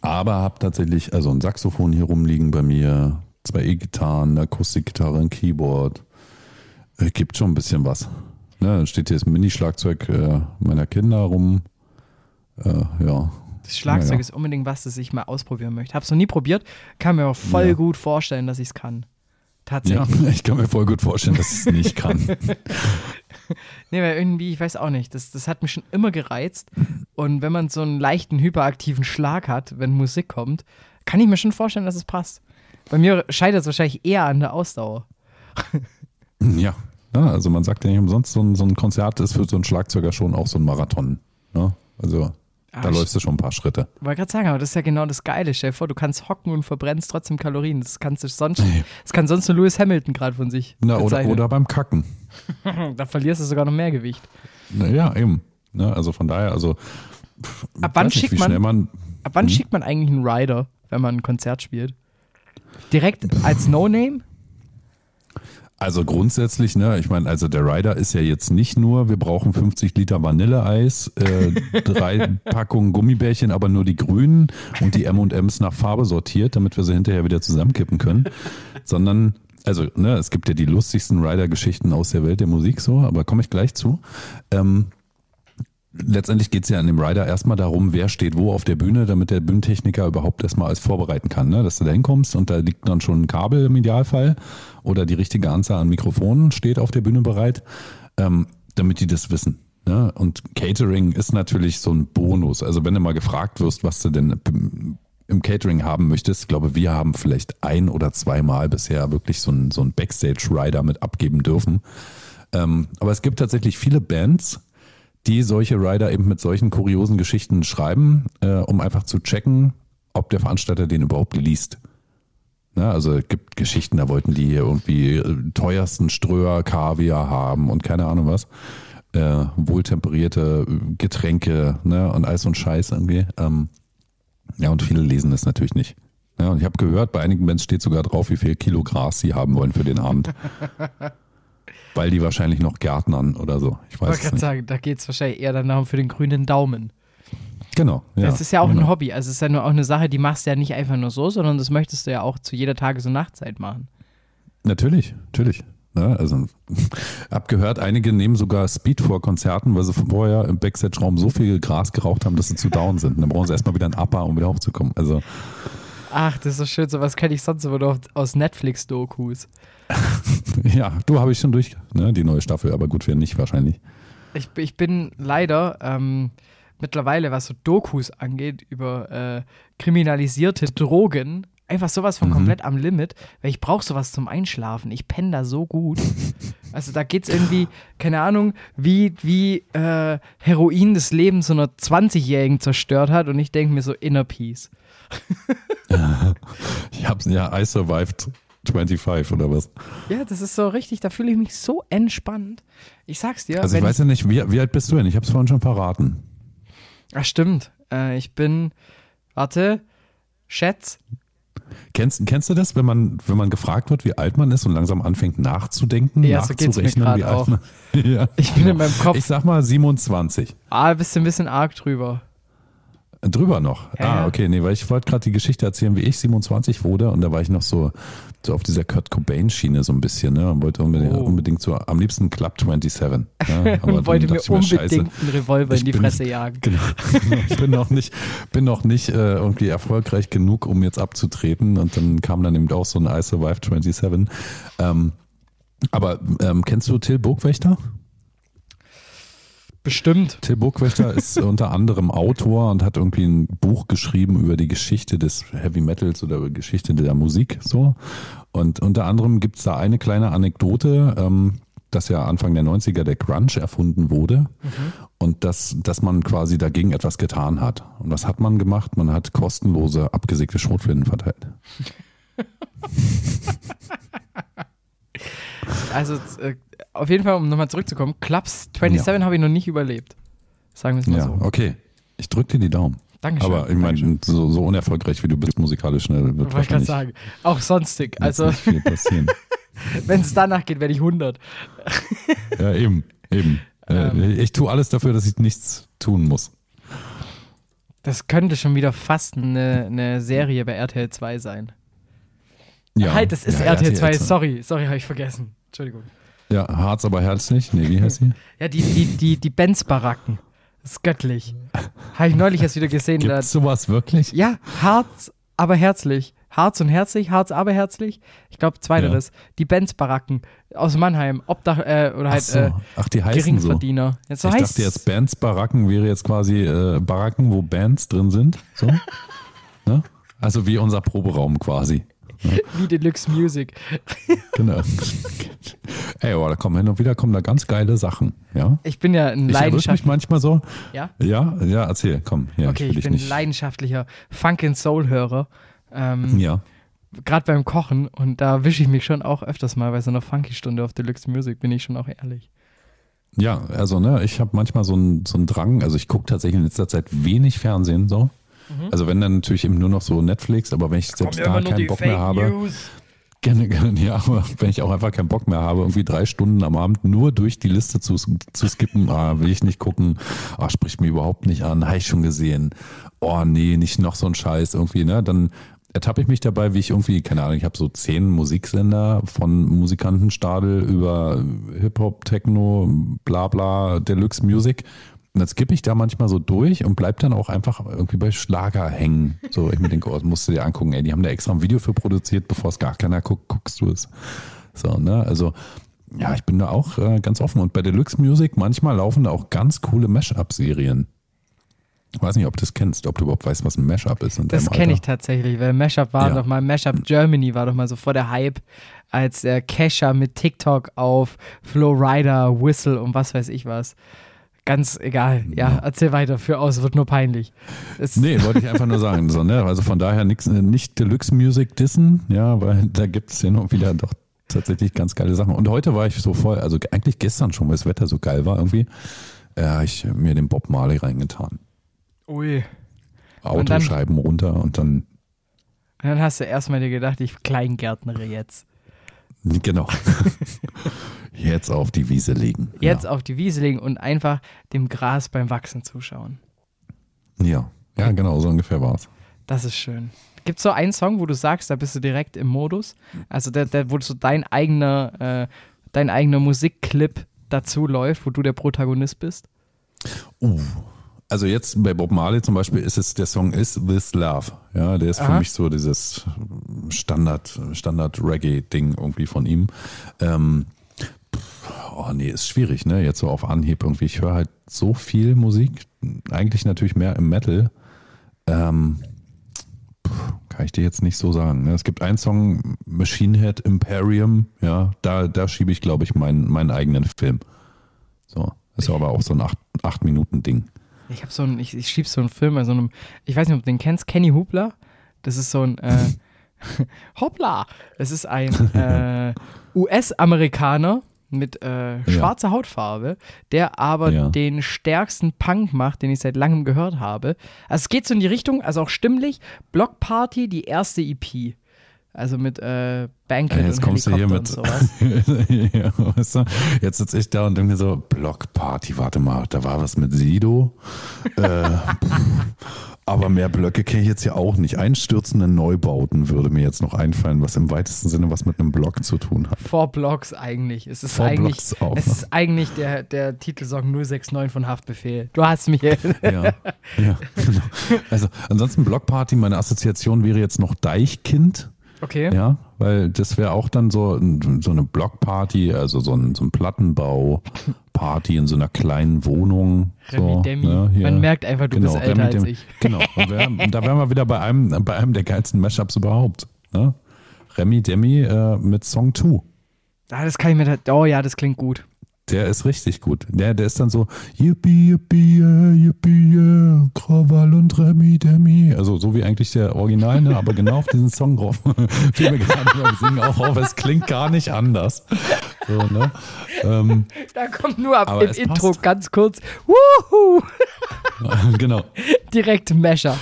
aber habe tatsächlich also ein Saxophon hier rumliegen bei mir, zwei E-Gitarren, eine Akustikgitarre, ein Keyboard. Äh, gibt schon ein bisschen was. Ne, dann steht hier das Mini-Schlagzeug äh, meiner Kinder rum. Äh, ja.
Das Schlagzeug
Ja, ja.
ist unbedingt was, das ich mal ausprobieren möchte. Hab's noch nie probiert, kann mir aber voll
Ja.
gut vorstellen, dass ich es kann.
ja,
Tatsächlich.
ich kann mir voll gut vorstellen, dass ich es nicht kann.
Nee, weil irgendwie, ich weiß auch nicht, das, das hat mich schon immer gereizt. Und wenn man so einen leichten hyperaktiven Schlag hat, wenn Musik kommt, kann ich mir schon vorstellen, dass es passt. Bei mir scheitert es wahrscheinlich eher an der Ausdauer.
ja. ja. Also man sagt ja nicht umsonst, so ein, so ein Konzert ist für so einen Schlagzeuger schon auch so ein Marathon. Ne? Also da
Ah, ich-
läufst du schon ein paar Schritte.
Wollte gerade sagen, aber das ist ja genau das Geile. Vor, du kannst hocken und verbrennst trotzdem Kalorien. Das kannst du sonst, das kann sonst nur Lewis Hamilton gerade von sich
Na, oder, oder beim Kacken.
Da verlierst du sogar noch mehr Gewicht.
Naja, eben. Ne, also von daher, also. pff,
Ab wann
nicht,
schickt man-
man.
Ab wann schickt man eigentlich einen Rider, wenn man ein Konzert spielt? Direkt als No-Name?
Also grundsätzlich, ne, ich meine, also der Rider ist ja jetzt nicht nur, wir brauchen 50 Liter Vanilleeis, äh, drei Packungen Gummibärchen, aber nur die grünen und die M&M's nach Farbe sortiert, damit wir sie hinterher wieder zusammenkippen können, sondern also, ne, es gibt ja die lustigsten Rider-Geschichten aus der Welt der Musik so, aber komme ich gleich zu. Ähm, letztendlich geht es ja an dem Rider erstmal darum, wer steht wo auf der Bühne, damit der Bühnentechniker überhaupt erstmal alles vorbereiten kann. Ne? Dass du da hinkommst und da liegt dann schon ein Kabel im Idealfall oder die richtige Anzahl an Mikrofonen steht auf der Bühne bereit, ähm, damit die das wissen. Ne? Und Catering ist natürlich so ein Bonus. Also wenn du mal gefragt wirst, was du denn im- im Catering haben möchtest, ich glaube, wir haben vielleicht ein oder zweimal bisher wirklich so ein, so Backstage-Rider mit abgeben dürfen. Ähm, aber es gibt tatsächlich viele Bands, die solche Rider eben mit solchen kuriosen Geschichten schreiben, äh, um einfach zu checken, ob der Veranstalter den überhaupt liest. Na, also es gibt Geschichten, da wollten die hier irgendwie äh, teuersten Ströer Kaviar haben und keine Ahnung was. Äh, wohltemperierte äh, Getränke ne, und alles so ein Scheiß irgendwie. Ähm, ja, und viele lesen das natürlich nicht. Ja, und ich habe gehört, bei einigen Bands steht sogar drauf, wie viel Kilo Gras sie haben wollen für den Abend. Weil die wahrscheinlich noch Gärtnern oder so. Ich
Ich
weiß
wollte
es
gerade sagen, da geht es wahrscheinlich eher danach für den grünen Daumen.
Genau. Ja,
das ist ja auch
genau.
ein Hobby. Also es ist ja nur auch eine Sache, die machst du ja nicht einfach nur so, sondern das möchtest du ja auch zu jeder Tages- und Nachtzeit machen.
Natürlich, natürlich. Ja, also hab gehört, einige nehmen sogar Speed vor Konzerten, weil sie vorher im Backstage-Raum so viel Gras geraucht haben, dass sie zu down sind. Und dann brauchen sie erstmal wieder einen Upper, um wieder hochzukommen. Also
Ach, das ist so schön. Sowas kenne ich sonst immer nur aus Netflix-Dokus.
ja, du habe ich schon durch, ne, die neue Staffel, aber gut, wir nicht wahrscheinlich.
Ich, ich bin leider ähm, mittlerweile, was so Dokus angeht, über äh, kriminalisierte Drogen, einfach sowas von
Mhm.
komplett am Limit, weil ich brauche sowas zum Einschlafen. Ich penne da so gut. Also da geht es irgendwie, keine Ahnung, wie, wie äh, Heroin das Leben so einer 20-Jährigen zerstört hat und ich denke mir so, Inner Peace.
Ich hab's, ja, I survived 25 oder was.
Ja, das ist so richtig, da fühle ich mich so entspannt. Ich sag's dir,
Also ich weiß ja nicht, wie, wie alt bist du denn? Ich hab's vorhin schon verraten.
Ach, stimmt. Äh, ich bin, warte, Schätz,
Kennst, kennst du das, wenn man, wenn man gefragt wird, wie alt man ist und langsam anfängt nachzudenken,
Ja, so
nachzurechnen,
grad
wie alt
auch.
man ja.
Ich bin in meinem Kopf,
Ich sag mal 27.
ah, bist du ein bisschen arg drüber.
Drüber noch.
Ja,
ah, okay, nee, weil ich wollte gerade die Geschichte erzählen, wie ich 27 wurde und da war ich noch so, so auf dieser Kurt Cobain-Schiene so ein bisschen, ne? Und wollte unbedingt,
Oh.
unbedingt so am liebsten Club 27. Ja, aber
wollte mir
dachte ich
unbedingt einen Revolver in die
bin-
Fresse jagen.
Genau. Ich bin noch nicht, bin noch nicht äh, irgendwie erfolgreich genug, um jetzt abzutreten. Und dann kam dann eben auch so ein I Survive 27. Ähm, aber ähm, kennst du Till Burgwächter?
Bestimmt.
Till Burgwächter ist unter anderem Autor und hat irgendwie ein Buch geschrieben über die Geschichte des Heavy Metals oder Geschichte der Musik. So. Und unter anderem gibt's da eine kleine Anekdote, ähm, dass ja Anfang der 90er der Grunge erfunden wurde und dass, dass man quasi dagegen etwas getan hat. Und was hat man gemacht? Man hat kostenlose abgesägte Schrotflinten verteilt.
Also äh, auf jeden Fall, um nochmal zurückzukommen, Clubs 27 habe ich noch nicht überlebt. Sagen wir es mal
Ja,
so.
okay. Ich drück dir die Daumen.
Dankeschön.
Aber ich meine, so, so unerfolgreich wie du bist musikalisch schnell wird
Wollte ich sagen. Auch sonstig. Also, wenn es danach geht, werde ich 100.
Ja, eben, eben.
Ähm.
Äh, ich tue alles dafür, dass ich nichts tun muss.
Das könnte schon wieder fast eine, eine Serie bei RTL 2 sein.
Ja,
halt, das ist
ja,
RTL 2.
RTL
Sorry, sorry, habe ich vergessen. Entschuldigung.
Ja, Harz aber herzlich. Nee, wie heißt sie?
Ja, die, die, die, die Benz-Baracken. Das ist göttlich. Habe ich neulich erst wieder gesehen. Da,
Gibt's sowas wirklich?
ja, Harz, aber herzlich. Harz und herzlich, Harz, aber herzlich. Ich glaube, zweiteres. Die Benz-Baracken aus Mannheim. Obdach, äh, oder
Ach,
halt
so.
äh,
Ach, die heißen so.
Geringverdiener. Jetzt so
ich
heißt
dachte jetzt, Bands Baracken wäre jetzt quasi äh, Baracken, wo Bands drin sind. So. ne? Also wie unser Proberaum quasi.
wie Deluxe Music.
Genau. Ey, aber da kommen hin und wieder kommen da ganz geile Sachen. Ja.
Ich bin ja ein
Ich erwische mich manchmal so.
Ja?
Ja, ja, erzähl, komm. Ja,
Okay,
ich
ich bin
nicht.
leidenschaftlicher Funk and Soul Hörer. Ähm,
Ja.
Gerade beim Kochen und da wische ich mich schon auch öfters mal bei so einer Funky Stunde auf Deluxe Music, bin ich schon auch ehrlich.
Ja, also ne, ich habe manchmal so einen so einen Drang, also ich gucke tatsächlich in letzter Zeit wenig Fernsehen so. Also wenn dann natürlich eben nur noch so Netflix, aber wenn ich selbst da keinen Bock mehr habe, gerne, gerne, ja, aber wenn ich auch einfach keinen Bock mehr habe, irgendwie drei Stunden am Abend nur durch die Liste zu, zu skippen, ah, will ich nicht gucken, ah, spricht mir überhaupt nicht an, habe ich schon gesehen, oh nee, nicht noch so ein Scheiß irgendwie, ne, dann ertappe ich mich dabei, wie ich irgendwie, keine Ahnung, ich habe so zehn Musiksender von Musikantenstadel über Hip-Hop, Techno, bla bla, Deluxe Music. Und dann skippe ich da manchmal so durch und bleib dann auch einfach irgendwie bei Schlager hängen. So, ich mir denke, oh, das musst du dir angucken, ey, die haben da extra ein Video für produziert, bevor es gar keiner guckt, guckst du es. So, ne, also, ja, ich bin da auch äh, ganz offen. Und bei Deluxe Music, manchmal laufen da auch ganz coole Mashup-Serien. Ich weiß nicht, ob du das kennst, ob du überhaupt weißt, was ein Mashup ist.
Das kenne ich tatsächlich, weil Mashup war
Ja.
doch mal, Mashup Germany war doch mal so vor der Hype, als äh, Kesha mit TikTok auf Flowrider, Whistle und was weiß ich was. Ganz egal. Ja, erzähl weiter, für aus, wird nur peinlich. Es,
Nee, wollte ich einfach nur sagen. So, ne? Also von daher nix, nicht Deluxe Music dissen, ja, weil da gibt es hin und wieder doch tatsächlich ganz geile Sachen. Und heute war ich so voll, also eigentlich gestern schon, weil das Wetter so geil war irgendwie, äh, hab ich mir den Bob Marley reingetan.
Ui. Und dann-
Autoscheiben runter und dann,
Und dann hast du erstmal dir gedacht, ich kleingärtnere jetzt.
genau. Jetzt auf die Wiese legen.
Jetzt auf die Wiese legen und einfach dem Gras beim Wachsen zuschauen.
Ja. ja, ja genau, so ungefähr war's.
Das ist schön. Gibt es so einen Song, wo du sagst, da bist du direkt im Modus? Also der, der wo so dein eigener, äh, dein eigener Musikclip dazu läuft, wo du der Protagonist bist?
Uh. Also jetzt bei Bob Marley zum Beispiel ist es, der Song Is This Love. Ja, der ist für
Aha.
mich so dieses Standard, Standard Reggae-Ding irgendwie von ihm. Ähm, oh nee, ist schwierig, ne? Jetzt so auf Anhieb irgendwie. Ich höre halt so viel Musik, eigentlich natürlich mehr im Metal. Ähm, kann ich dir jetzt nicht so sagen. Ne? Es gibt einen Song, Machine Head Imperium, ja, da, da schiebe ich, glaube ich, meinen, meinen eigenen Film. So. Ist aber auch so ein 8-Minuten-Ding.
Ich habe so ein, ich, ich schieb so einen Film bei so einem, ich weiß nicht, ob du den kennst, Kenny Hoopla. Das ist so ein, äh, Hoppla! Das ist ein äh, US-Amerikaner mit äh, schwarzer Hautfarbe, der aber
Ja.
den stärksten Punk macht, den ich seit langem gehört habe. Also es geht so in die Richtung, also auch stimmlich, Block Party, die erste EP. Also mit äh,
Ja, jetzt
und
kommst du hier
Helikopter
mit.
und sowas.
ja, weißt du, jetzt sitze ich da und denke mir so, Blockparty, warte mal, da war was mit Sido. äh, Aber mehr Blöcke kenne ich jetzt ja auch nicht. Einstürzende Neubauten würde mir jetzt noch einfallen, was im weitesten Sinne was mit einem Block zu tun hat.
Vor Blocks eigentlich. Es ist eigentlich,
auch
es
noch.
ist eigentlich der, der Titelsong 069 von Haftbefehl. Du hast mich.
Ja, ja genau. Also ansonsten Blockparty, meine Assoziation wäre jetzt noch Deichkind.
Okay.
Ja, weil das wäre auch dann so, so eine Blockparty, also so ein, so ein Plattenbau-Party in so einer kleinen Wohnung. So,
Demi.
ne.
Man merkt einfach, du bist älter als ich.
Genau, und wär, da wären wir wieder bei einem, bei einem der geilsten Mashups überhaupt. Ne? Remy Demi äh, mit Song 2.
Ah, das kann ich mir. da- Oh ja, das klingt gut.
Der ist richtig gut. Der, der ist dann so, Yippie, Yippie, Yippie, Krawall und Remi Demi. Also so wie eigentlich der Original, ne? aber genau auf diesen Song drauf. Fiel mir gerade beim Singen auch auf, es klingt gar nicht anders. So, ne? ähm,
Da kommt nur ab
es
Intro
passt.
ganz kurz. Wuhu!
genau.
Direkt Mesher.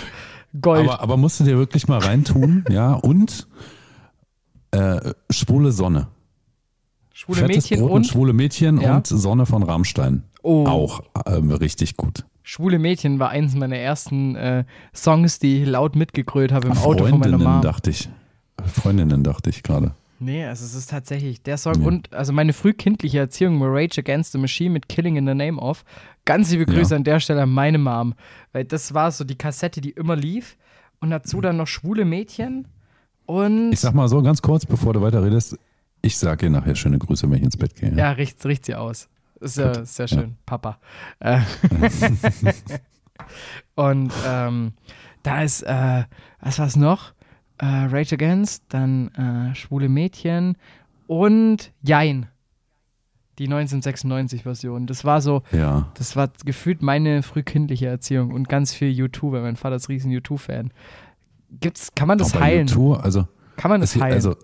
Gold.
Aber, aber musst du dir wirklich mal reintun, ja, und äh, schwule Sonne.
Schwule
Fettes
Mädchen
Brot
und
mit schwule Mädchen
Ja.
und Sonne von Rammstein.
Oh.
Auch ähm, richtig gut.
Schwule Mädchen war eins meiner ersten äh, Songs, die ich laut mitgegrölt habe im Auto von meiner Mom.
dachte ich. Freundinnen dachte ich gerade.
Nee, also es ist tatsächlich der Song
Ja.
und also meine frühkindliche Erziehung war Rage Against the Machine mit Killing in the Name of. Ganz liebe Grüße
Ja.
an der Stelle an meine Mom, weil das war so die Kassette, die immer lief und dazu dann noch schwule Mädchen und
Ich sag mal so ganz kurz, bevor du weiter redest, ich sag dir nachher schöne Grüße, wenn ich ins Bett gehe.
ja, riecht, riecht sie aus. Ist ja sehr schön, Papa. Äh, und ähm, da ist, äh, was war's noch? Äh, Rage Against, dann äh, Schwule Mädchen und Jein. Die 1996-Version. Das war so,
Ja.
das war gefühlt meine frühkindliche Erziehung und ganz viel YouTube, weil mein Vater ist riesen YouTube-Fan. Gibt's, kann man das heilen?
YouTube, also,
Kann man das heilen?
also,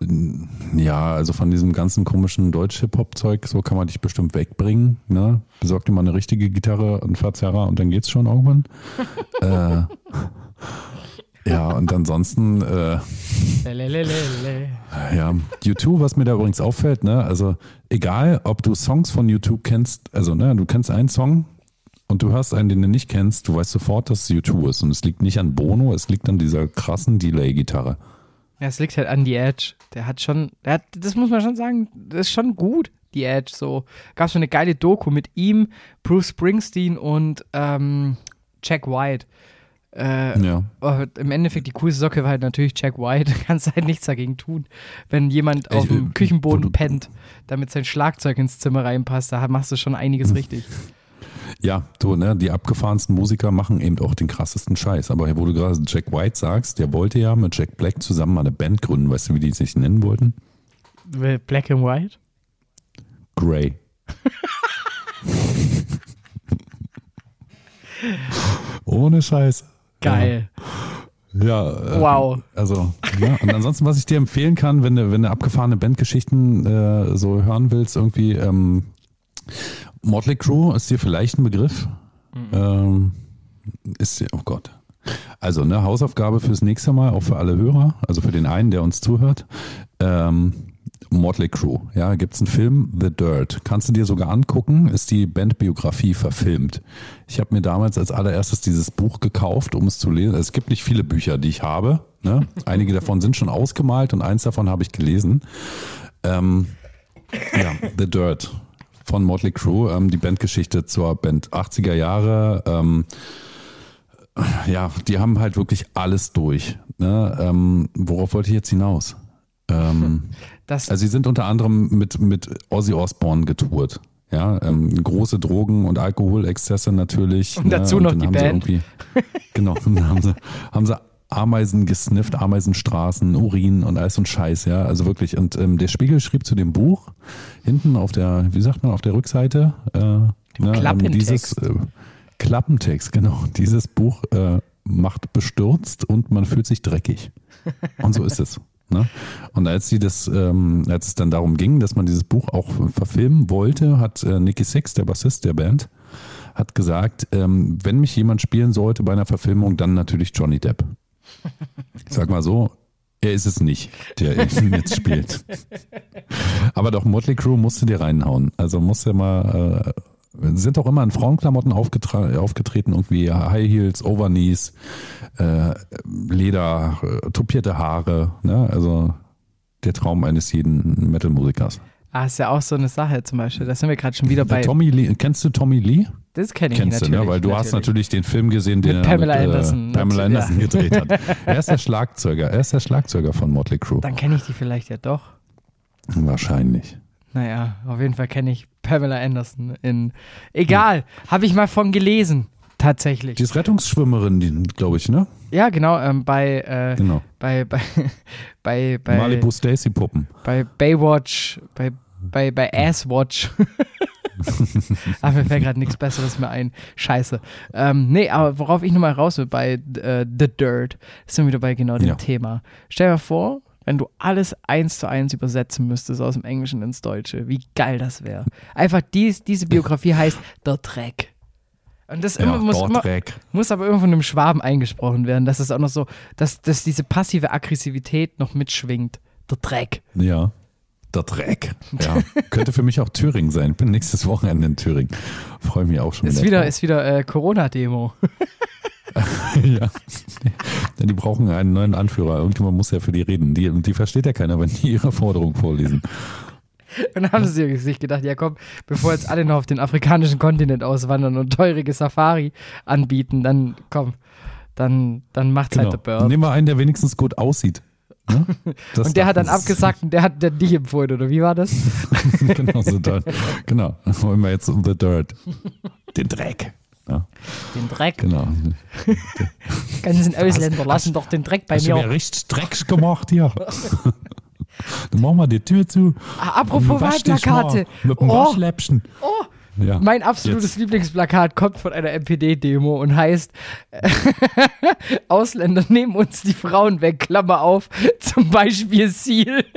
ja, also von diesem ganzen komischen Deutsch-Hip-Hop-Zeug, so kann man dich bestimmt wegbringen. Ne? Besorg dir mal eine richtige Gitarre und Verzerrer und dann geht's schon irgendwann. äh, ja, und ansonsten, äh. Ja, U2, was mir da übrigens auffällt, ne, also egal, ob du Songs von U2 kennst, also ne, du kennst einen Song und du hörst einen, den du nicht kennst, du weißt sofort, dass es U2 ist und es liegt nicht an Bono, es liegt an dieser krassen Delay-Gitarre.
Ja, es liegt halt an die Edge. Der hat schon, der hat, das muss man schon sagen, das ist schon gut, die Edge. So gab es schon eine geile Doku mit ihm, Bruce Springsteen und ähm, Jack White. Äh,
Ja.
aber Im Endeffekt, die coolste Socke war halt natürlich Jack White. Du kannst halt nichts dagegen tun. Wenn jemand auf
Ich,
dem
äh,
Küchenboden pennt, damit sein Schlagzeug ins Zimmer reinpasst, da machst du schon einiges richtig.
Ja, du, ne, die abgefahrensten Musiker machen eben auch den krassesten Scheiß. Aber wo du gerade Jack White sagst, der wollte ja mit Jack Black zusammen mal eine Band gründen. Weißt du, wie die sich nennen wollten?
Black and White?
Grey. Ohne Scheiß.
Geil.
Ja, äh,
Wow.
Also, ja. Und ansonsten, was ich dir empfehlen kann, wenn du, wenn du abgefahrene Bandgeschichten äh, so hören willst, irgendwie, ähm, Motley Crue ist dir vielleicht ein Begriff. Ähm, ist oh Gott. Also, ne, Hausaufgabe fürs nächste Mal, auch für alle Hörer, also für den einen, der uns zuhört. Ähm, Motley Crue, ja, gibt's einen Film, The Dirt. Kannst du dir sogar angucken, ist die Bandbiografie verfilmt. Ich habe mir damals als allererstes dieses Buch gekauft, um es zu lesen. Es gibt nicht viele Bücher, die ich habe. Ne? Einige davon sind schon ausgemalt und eins davon habe ich gelesen. Ähm, ja, The Dirt von Motley Crue, ähm, die Bandgeschichte zur Band 80er Jahre. Ähm, ja, die haben halt wirklich alles durch. Ne? Ähm, worauf wollte ich jetzt hinaus? Ähm, also sie sind unter anderem mit, mit Ozzy Osbourne getourt. Ja, ähm, große Drogen- und Alkoholexzesse natürlich.
Und dazu noch
dann
die
haben
Band.
Sie irgendwie, genau, haben sie, haben sie Ameisen gesnifft, Ameisenstraßen, Urin und alles und Scheiß, ja, also wirklich. Und ähm, der Spiegel schrieb zu dem Buch hinten auf der, wie sagt man, auf der Rückseite, äh, ne, ähm,
Klappentext.
dieses äh, Klappentext, genau. Dieses Buch äh, macht bestürzt und man fühlt sich dreckig. Und so ist es. Ne? Und als sie das, ähm, als es dann darum ging, dass man dieses Buch auch verfilmen wollte, hat äh, Nicky Six, der Bassist der Band, hat gesagt, ähm, wenn mich jemand spielen sollte bei einer Verfilmung, dann natürlich Johnny Depp. Ich sag mal so, er ist es nicht, der jetzt spielt. Aber doch, Motley Crue musste dir reinhauen. Also musste mal, äh, sind auch immer in Frauenklamotten aufgetreten, irgendwie High Heels, Overknees, äh, Leder, äh, topierte Haare. Ne? Also der Traum eines jeden Metal-Musikers.
Ah, ist ja auch so eine Sache zum Beispiel. Da sind wir gerade schon wieder bei.
Tommy Lee, kennst du Tommy Lee?
Das kenne ich
Kennst du,
natürlich.
ne? Weil du hast natürlich den Film gesehen, den
Mit
er
Pamela
mit,
Anderson,
Äh, Pamela
natürlich,
Anderson gedreht hat. Er ist der Schlagzeuger. Er ist der Schlagzeuger von Motley Crue.
Dann kenne ich die vielleicht ja doch.
Wahrscheinlich.
Naja, auf jeden Fall kenne ich Pamela Anderson in. Egal, habe ich mal von gelesen. Tatsächlich.
Die ist Rettungsschwimmerin, glaube ich, ne?
Ja, genau, ähm, bei, äh,
Genau.
bei, bei, bei, bei,
Malibu Stacy Puppen.
bei Baywatch, bei, bei, bei Asswatch. Ach, mir fällt gerade nichts Besseres mehr ein. Scheiße. Ähm, nee, aber worauf ich nochmal raus will, bei äh, The Dirt, sind wir wieder bei genau dem
Ja.
Thema. Stell dir vor, wenn du alles eins zu eins übersetzen müsstest aus dem Englischen ins Deutsche, wie geil das wäre. Einfach dies, diese Biografie heißt Der Dreck. Und das immer, muss, immer, muss aber irgendwo von einem Schwaben eingesprochen werden, dass es auch noch so, dass, dass diese passive Aggressivität noch mitschwingt. Der Dreck.
Ja. Der Dreck. Ja. Könnte für mich auch Thüringen sein. Bin nächstes Wochenende in Thüringen. Freue mich auch schon
Ist
wieder.
ist wieder äh, Corona-Demo.
ja. Denn die brauchen einen neuen Anführer. Irgendjemand muss ja für die reden. Die, die versteht ja keiner, wenn die ihre Forderung vorlesen.
Und dann haben sie sich gedacht, ja komm, bevor jetzt alle noch auf den afrikanischen Kontinent auswandern und teurige Safari anbieten, dann komm, dann, dann macht's
Genau.
halt der Bird.
Nehmen wir einen, der wenigstens gut aussieht. Ne?
Und der hat dann abgesagt und der hat dann dich empfohlen, oder wie war das?
genau, so Dirt. Genau. Dann wollen wir jetzt The Dirt. Den Dreck. Ja,
Den Dreck.
genau.
Ganzen Ausländer lassen doch den Dreck bei
Hast du mir
mir.
richtig Dreck gemacht hier? Dann machen wir die Tür zu.
Ah, apropos Wahlplakate.
Mit dem
Oh,
Waschläppchen.
oh,
Ja.
mein absolutes
Jetzt.
Lieblingsplakat kommt von einer NPD-Demo und heißt Ausländer nehmen uns die Frauen weg, Klammer auf, zum Beispiel Ziel.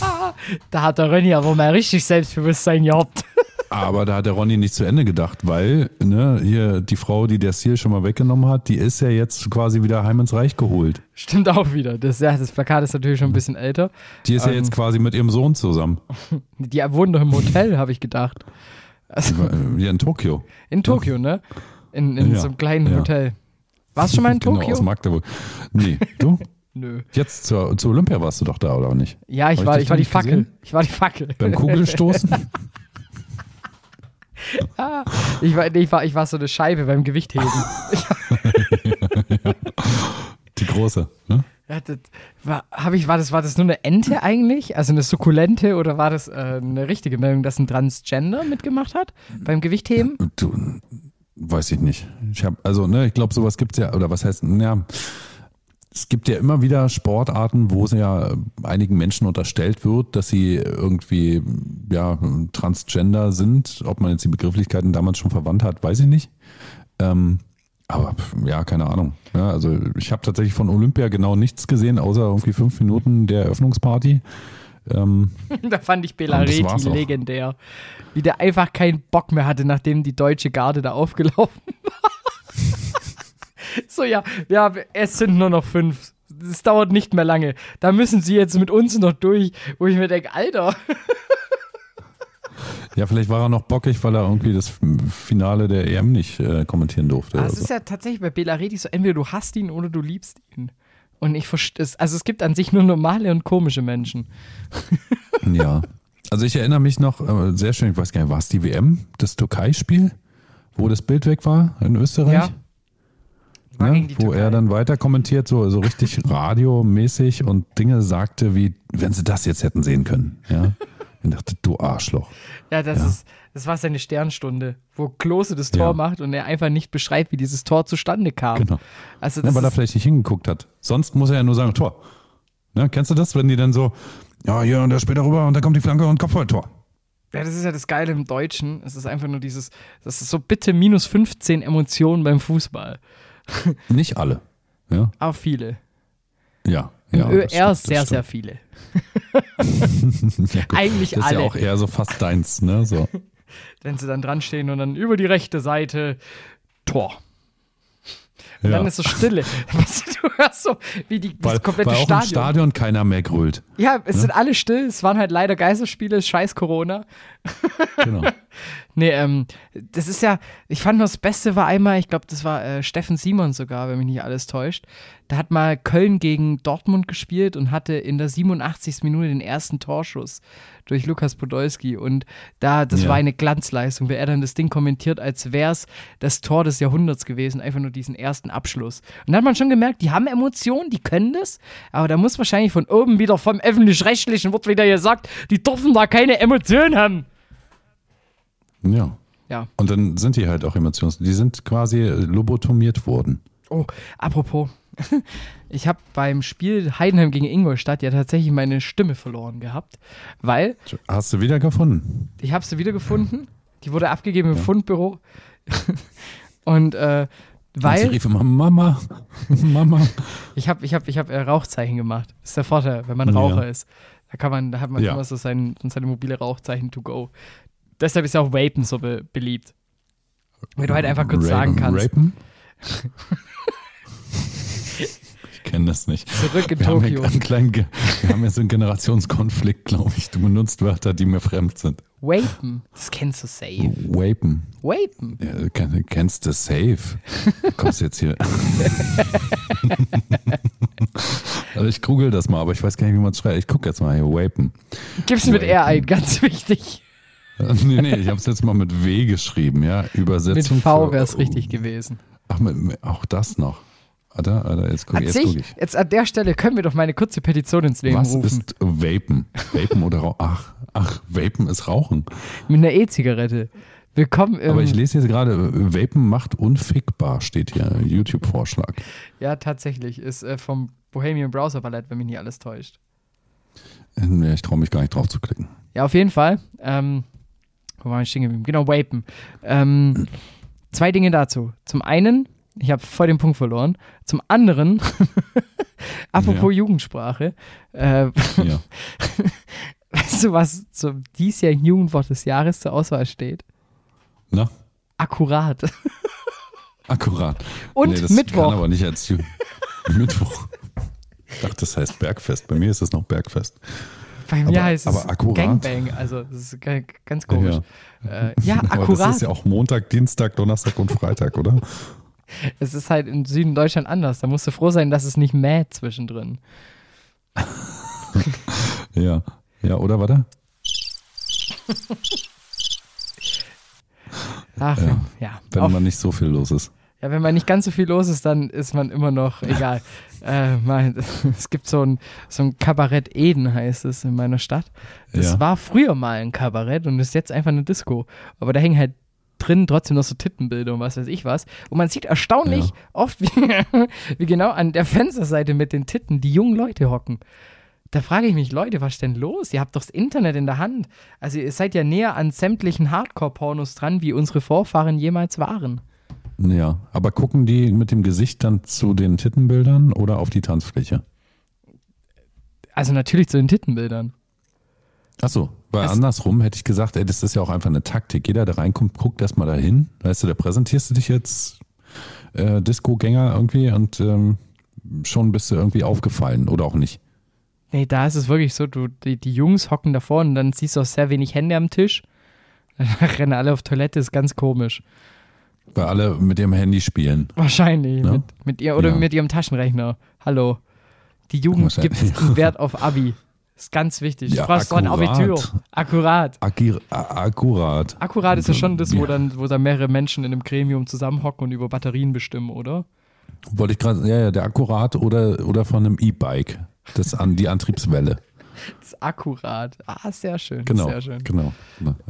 Ah, da hat der Renny aber mal richtig Selbstbewusstsein gehabt.
Aber da hat der Ronny nicht zu Ende gedacht, weil ne, hier die Frau, die der Ziel schon mal weggenommen hat, die ist ja jetzt quasi wieder heim ins Reich geholt.
Stimmt auch wieder. Das, ja, das Plakat ist natürlich schon ein bisschen älter.
Die ist ja
Ähm.
jetzt quasi mit ihrem Sohn zusammen.
Die wohnen doch im Hotel, habe ich gedacht. Also,
Hier in Tokio.
in Tokio, ne? In, in
Ja,
so einem kleinen
ja.
Hotel. Warst du schon mal in
Genau,
Tokio?
aus Magdeburg. Nee, du?
Nö.
Jetzt zur, zur Olympia warst du doch da, oder nicht?
Ja, ich
Hab ich
war,
dich
ich war die Fackel.
gesehen?
Ich war die Fackel.
Beim Kugelstoßen?
Ich war, ich war, ich war so eine Scheibe beim Gewichtheben.
die große. Ne?
Ja, das war, hab ich, war, das, war das nur eine Ente eigentlich? Also eine Sukkulente oder war das äh, eine richtige Meldung, dass ein Transgender mitgemacht hat beim Gewichtheben?
Du, weiß ich nicht. Ich habe, also, ne, ich glaube, sowas gibt's ja, oder was heißt, ja, es gibt ja immer wieder Sportarten, wo es ja einigen Menschen unterstellt wird, dass sie irgendwie, ja, Transgender sind. Ob man jetzt die Begrifflichkeiten damals schon verwandt hat, weiß ich nicht. Ähm, aber ja, keine Ahnung. Ja, also ich habe tatsächlich von Olympia genau nichts gesehen, außer irgendwie fünf Minuten der Eröffnungsparty. Ähm,
da fand ich Belareti legendär. Wie der einfach keinen Bock mehr hatte, nachdem die deutsche Garde da aufgelaufen war. so, ja, ja, es sind nur noch fünf. Es dauert nicht mehr lange. Da müssen sie jetzt mit uns noch durch, wo ich mir denke, Alter.
ja, vielleicht war er noch bockig, weil er irgendwie das Finale der EM nicht äh, kommentieren durfte. Oder
es ist ja tatsächlich bei Belareti so, entweder du hasst ihn oder du liebst ihn. Und ich verstehe es. Also es gibt an sich nur normale und komische Menschen.
Ja. Also ich erinnere mich noch, äh, sehr schön, ich weiß gar nicht, war es die WM, das Türkei-Spiel, wo das Bild weg war in Österreich?
Ja.
Ne? Wo
Türkei.
er dann weiter kommentiert, so, so richtig radiomäßig und Dinge sagte, wie, wenn sie das jetzt hätten sehen können. Ja. Ich dachte, du Arschloch.
Ja, das
Ja.
ist, das war seine Sternstunde, wo Klose das Tor
Ja.
macht und er einfach nicht beschreibt, wie dieses Tor zustande kam.
Genau.
Also
Ja, weil er vielleicht nicht hingeguckt hat. Sonst muss er ja nur sagen, Tor. Ne? Kennst du das, wenn die dann so, ja, hier und der später rüber und dann kommt die Flanke und Kopfballtor.
ja, das ist ja das Geile im Deutschen. Es ist einfach nur dieses, das ist so bitte minus 15 Emotionen beim Fußball.
Nicht alle. Ja,
Aber viele.
ja.
Im
ja
ÖR
das stimmt,
sehr, sehr viele.
Ja.
Eigentlich
Das ist
alle.
ja auch eher so fast deins, ne? So.
Wenn sie dann dran stehen und dann über die rechte Seite Tor. Und
Ja.
dann ist so Stille. Du, hörst so, wie die,
Weil,
das komplette
weil auch
Stadion.
im Stadion keiner mehr grölt.
Ja, es sind alle still. Es waren halt leider Geisterspiele, scheiß Corona.
Genau.
Nee, ähm, das ist ja, ich fand nur das Beste war einmal, ich glaube, das war äh, Steffen Simon sogar, wenn mich nicht alles täuscht. Da hat mal Köln gegen Dortmund gespielt und hatte in der 87. Minute den ersten Torschuss durch Lukas Podolski. Und da, das
Ja.
war eine Glanzleistung, weil er dann das Ding kommentiert, als wäre es das Tor des Jahrhunderts gewesen, einfach nur diesen ersten Abschluss. Und da hat man schon gemerkt, die haben Emotionen, die können das, aber da muss wahrscheinlich von oben wieder vom öffentlich-rechtlichen wird wieder gesagt, die dürfen da keine Emotionen haben.
Ja.
Ja.
Und dann sind die halt auch emotions. Die sind quasi lobotomiert worden.
Oh, apropos. Ich habe beim Spiel Heidenheim gegen Ingolstadt ja tatsächlich meine Stimme verloren gehabt, weil
Hast du wieder gefunden?
ich habe sie wiedergefunden. Die wurde abgegeben im Fundbüro. Und äh,
Und sie
weil
rief immer Mama, Mama.
ich habe ich hab, ich hab, äh, Rauchzeichen gemacht. Das ist der Vorteil, wenn man
Ja.
Raucher ist. Da kann man, da hat man
Ja.
immer so sein, seine mobile Rauchzeichen to go. Deshalb ist ja auch Vapen so be beliebt. Weil du halt einfach kurz sagen kannst.
Rapen? ich kenne das nicht.
Zurück in
Wir haben,
Tokio.
einen kleinen, wir haben jetzt so einen Generationskonflikt, glaube ich. Du benutzt Wörter, die mir fremd sind.
Vapen, das kennst du safe.
Vapen.
Vapen.
Ja, du kenn- kennst du safe. Du kommst jetzt hier. also ich google das mal, aber ich weiß gar nicht, wie man es schreibt. Ich gucke jetzt mal hier. Vapen.
Gib's mit R ein, ganz wichtig.
nee, nee, ich habe es jetzt mal mit W geschrieben, ja.
Mit
Übersetzung.
V
für-
wäre es richtig gewesen.
Ach, mit, mit, auch das noch. Warte, warte, jetzt gucke jetzt guck ich.
jetzt an der Stelle können wir doch mal eine kurze Petition ins Leben
Was
rufen.
ist Vapen? Vapen oder Rauchen? Ach, ach, Vapen ist Rauchen.
Mit einer E-Zigarette. Willkommen im.
Aber ich lese jetzt gerade, Vapen macht unfickbar, steht hier. YouTube-Vorschlag.
ja, tatsächlich. Ist äh, vom Bohemian Browser Ballett, wenn mich nicht alles täuscht.
Nee, ich traue mich gar nicht drauf zu klicken.
Ja, auf jeden Fall. Ähm, wo war ich stehen geblieben? Genau, Vapen. Ähm, zwei Dinge dazu. Zum einen, ich habe voll den Punkt verloren. Zum anderen, apropos Jugendsprache, äh,
Ja.
weißt du, was zum diesjährigen Jugendwort des Jahres zur Auswahl steht?
Na,
Akkurat.
akkurat.
Und
nee, das
Mittwoch.
Kann aber nicht als Ju Mittwoch. Ich dachte, das heißt Bergfest. Bei mir ist es noch Bergfest.
Bei mir
Aber-
heißt es
akkurat?
Gangbang. Also, das ist ga- ganz komisch. Ja, äh, ja
Aber das
akkurat.
ist ja auch Montag, Dienstag, Donnerstag und Freitag, oder?
es ist halt im Süden Deutschland anders. Da musst du froh sein, dass es nicht mäht zwischendrin.
Ja. Ja, oder warte?
Ach,
Ja.
ja.
Wenn
Auf,
man nicht so viel los ist.
ja. Wenn man nicht ganz so viel los ist, dann ist man immer noch egal. Äh, mein, es gibt so ein, so ein Kabarett Eden, heißt es in meiner Stadt. Das
Ja.
war früher mal ein Kabarett und ist jetzt einfach eine Disco. Aber da hängen halt drin trotzdem noch so Tittenbilder und was weiß ich was. Und man sieht erstaunlich
Ja.
oft, wie, wie genau an der Fensterseite mit den Titten die jungen Leute hocken. Da frage ich mich, Leute, was ist denn los? Ihr habt doch das Internet in der Hand. Also ihr seid ja näher an sämtlichen Hardcore-Pornos dran, wie unsere Vorfahren jemals waren.
Ja. Aber gucken die mit dem Gesicht dann zu den Tittenbildern oder auf die Tanzfläche?
Also natürlich zu den Tittenbildern.
Achso, weil
Es-
andersrum hätte ich gesagt, ey, das ist ja auch einfach eine Taktik. Jeder, der reinkommt, guckt erstmal dahin. Weißt du, da präsentierst du dich jetzt äh, Disco-Gänger irgendwie und ähm, schon bist du irgendwie aufgefallen oder auch nicht.
Nee, da ist es wirklich so, du, die, die Jungs hocken davor und dann siehst du auch sehr wenig Hände am Tisch. Dann rennen alle auf Toilette, ist ganz komisch.
Weil alle mit ihrem Handy spielen.
Wahrscheinlich.
Ja?
Mit, mit ihr oder
Ja.
mit ihrem Taschenrechner. Hallo. Die Jugend gibt einen Wert auf Abi. Ist ganz wichtig.
Ja,
du brauchst doch ein
akkurat.
Abitur. Akkurat.
Akir akkurat.
Akkurat ist ja schon das, wo dann, wo dann mehrere Menschen in einem Gremium zusammenhocken und über Batterien bestimmen, oder?
Wollte ich gerade, ja, ja, der Akkurat oder, oder von einem E-Bike. Das an die Antriebswelle.
Das ist akkurat. Ah, sehr schön.
Genau.
Sehr schön.
genau.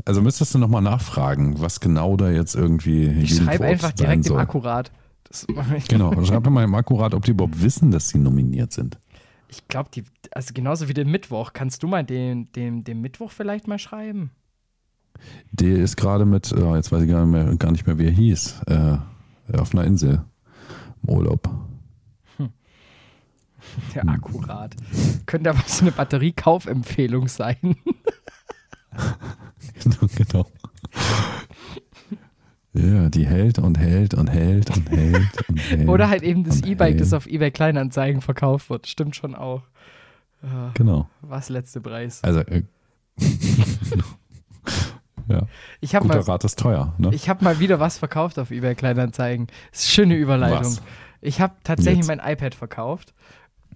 Also müsstest du nochmal nachfragen, was genau da jetzt irgendwie
Ich schreibe einfach direkt im
soll.
Akkurat. Das mache ich.
Genau, schreib doch mal im Akkurat, ob die überhaupt wissen, dass sie nominiert sind.
Ich glaube, die, also genauso wie den Mittwoch. Kannst du mal den, den, den Mittwoch vielleicht mal schreiben?
Der ist gerade mit, oh, jetzt weiß ich gar nicht mehr, gar nicht mehr wie er hieß, äh, auf einer Insel im Urlaub.
Der. Akkurat. Könnte aber so eine Batteriekaufempfehlung sein.
genau, genau. Ja, die hält und hält und hält und hält und hält.
Oder halt eben das E-Bike, das auf eBay Kleinanzeigen verkauft wird. Stimmt schon auch. Ah,
Genau.
Was letzte Preis?
Also, äh, ja,
Ich habe
guter
mal,
Rat ist teuer. Ne?
ich hab mal wieder was verkauft auf eBay Kleinanzeigen. Das ist schöne Überleitung.
Was?
Ich habe tatsächlich
Jetzt.
mein iPad verkauft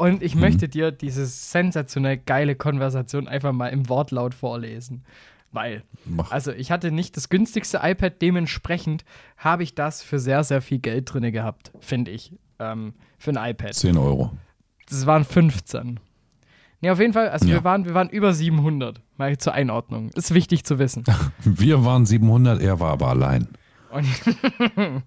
und ich
Mhm.
möchte dir diese sensationell geile Konversation einfach mal im Wortlaut vorlesen. Weil,
Mach.
also ich hatte nicht das günstigste iPad, dementsprechend habe ich das für sehr, sehr viel Geld drin gehabt, finde ich, ähm, für ein iPad.
10 Euro.
Das waren 15. Nee, auf jeden Fall, also
Ja.
wir, waren, wir waren über 700, mal zur Einordnung. Ist wichtig zu wissen.
Wir waren 700, er war aber allein.
Und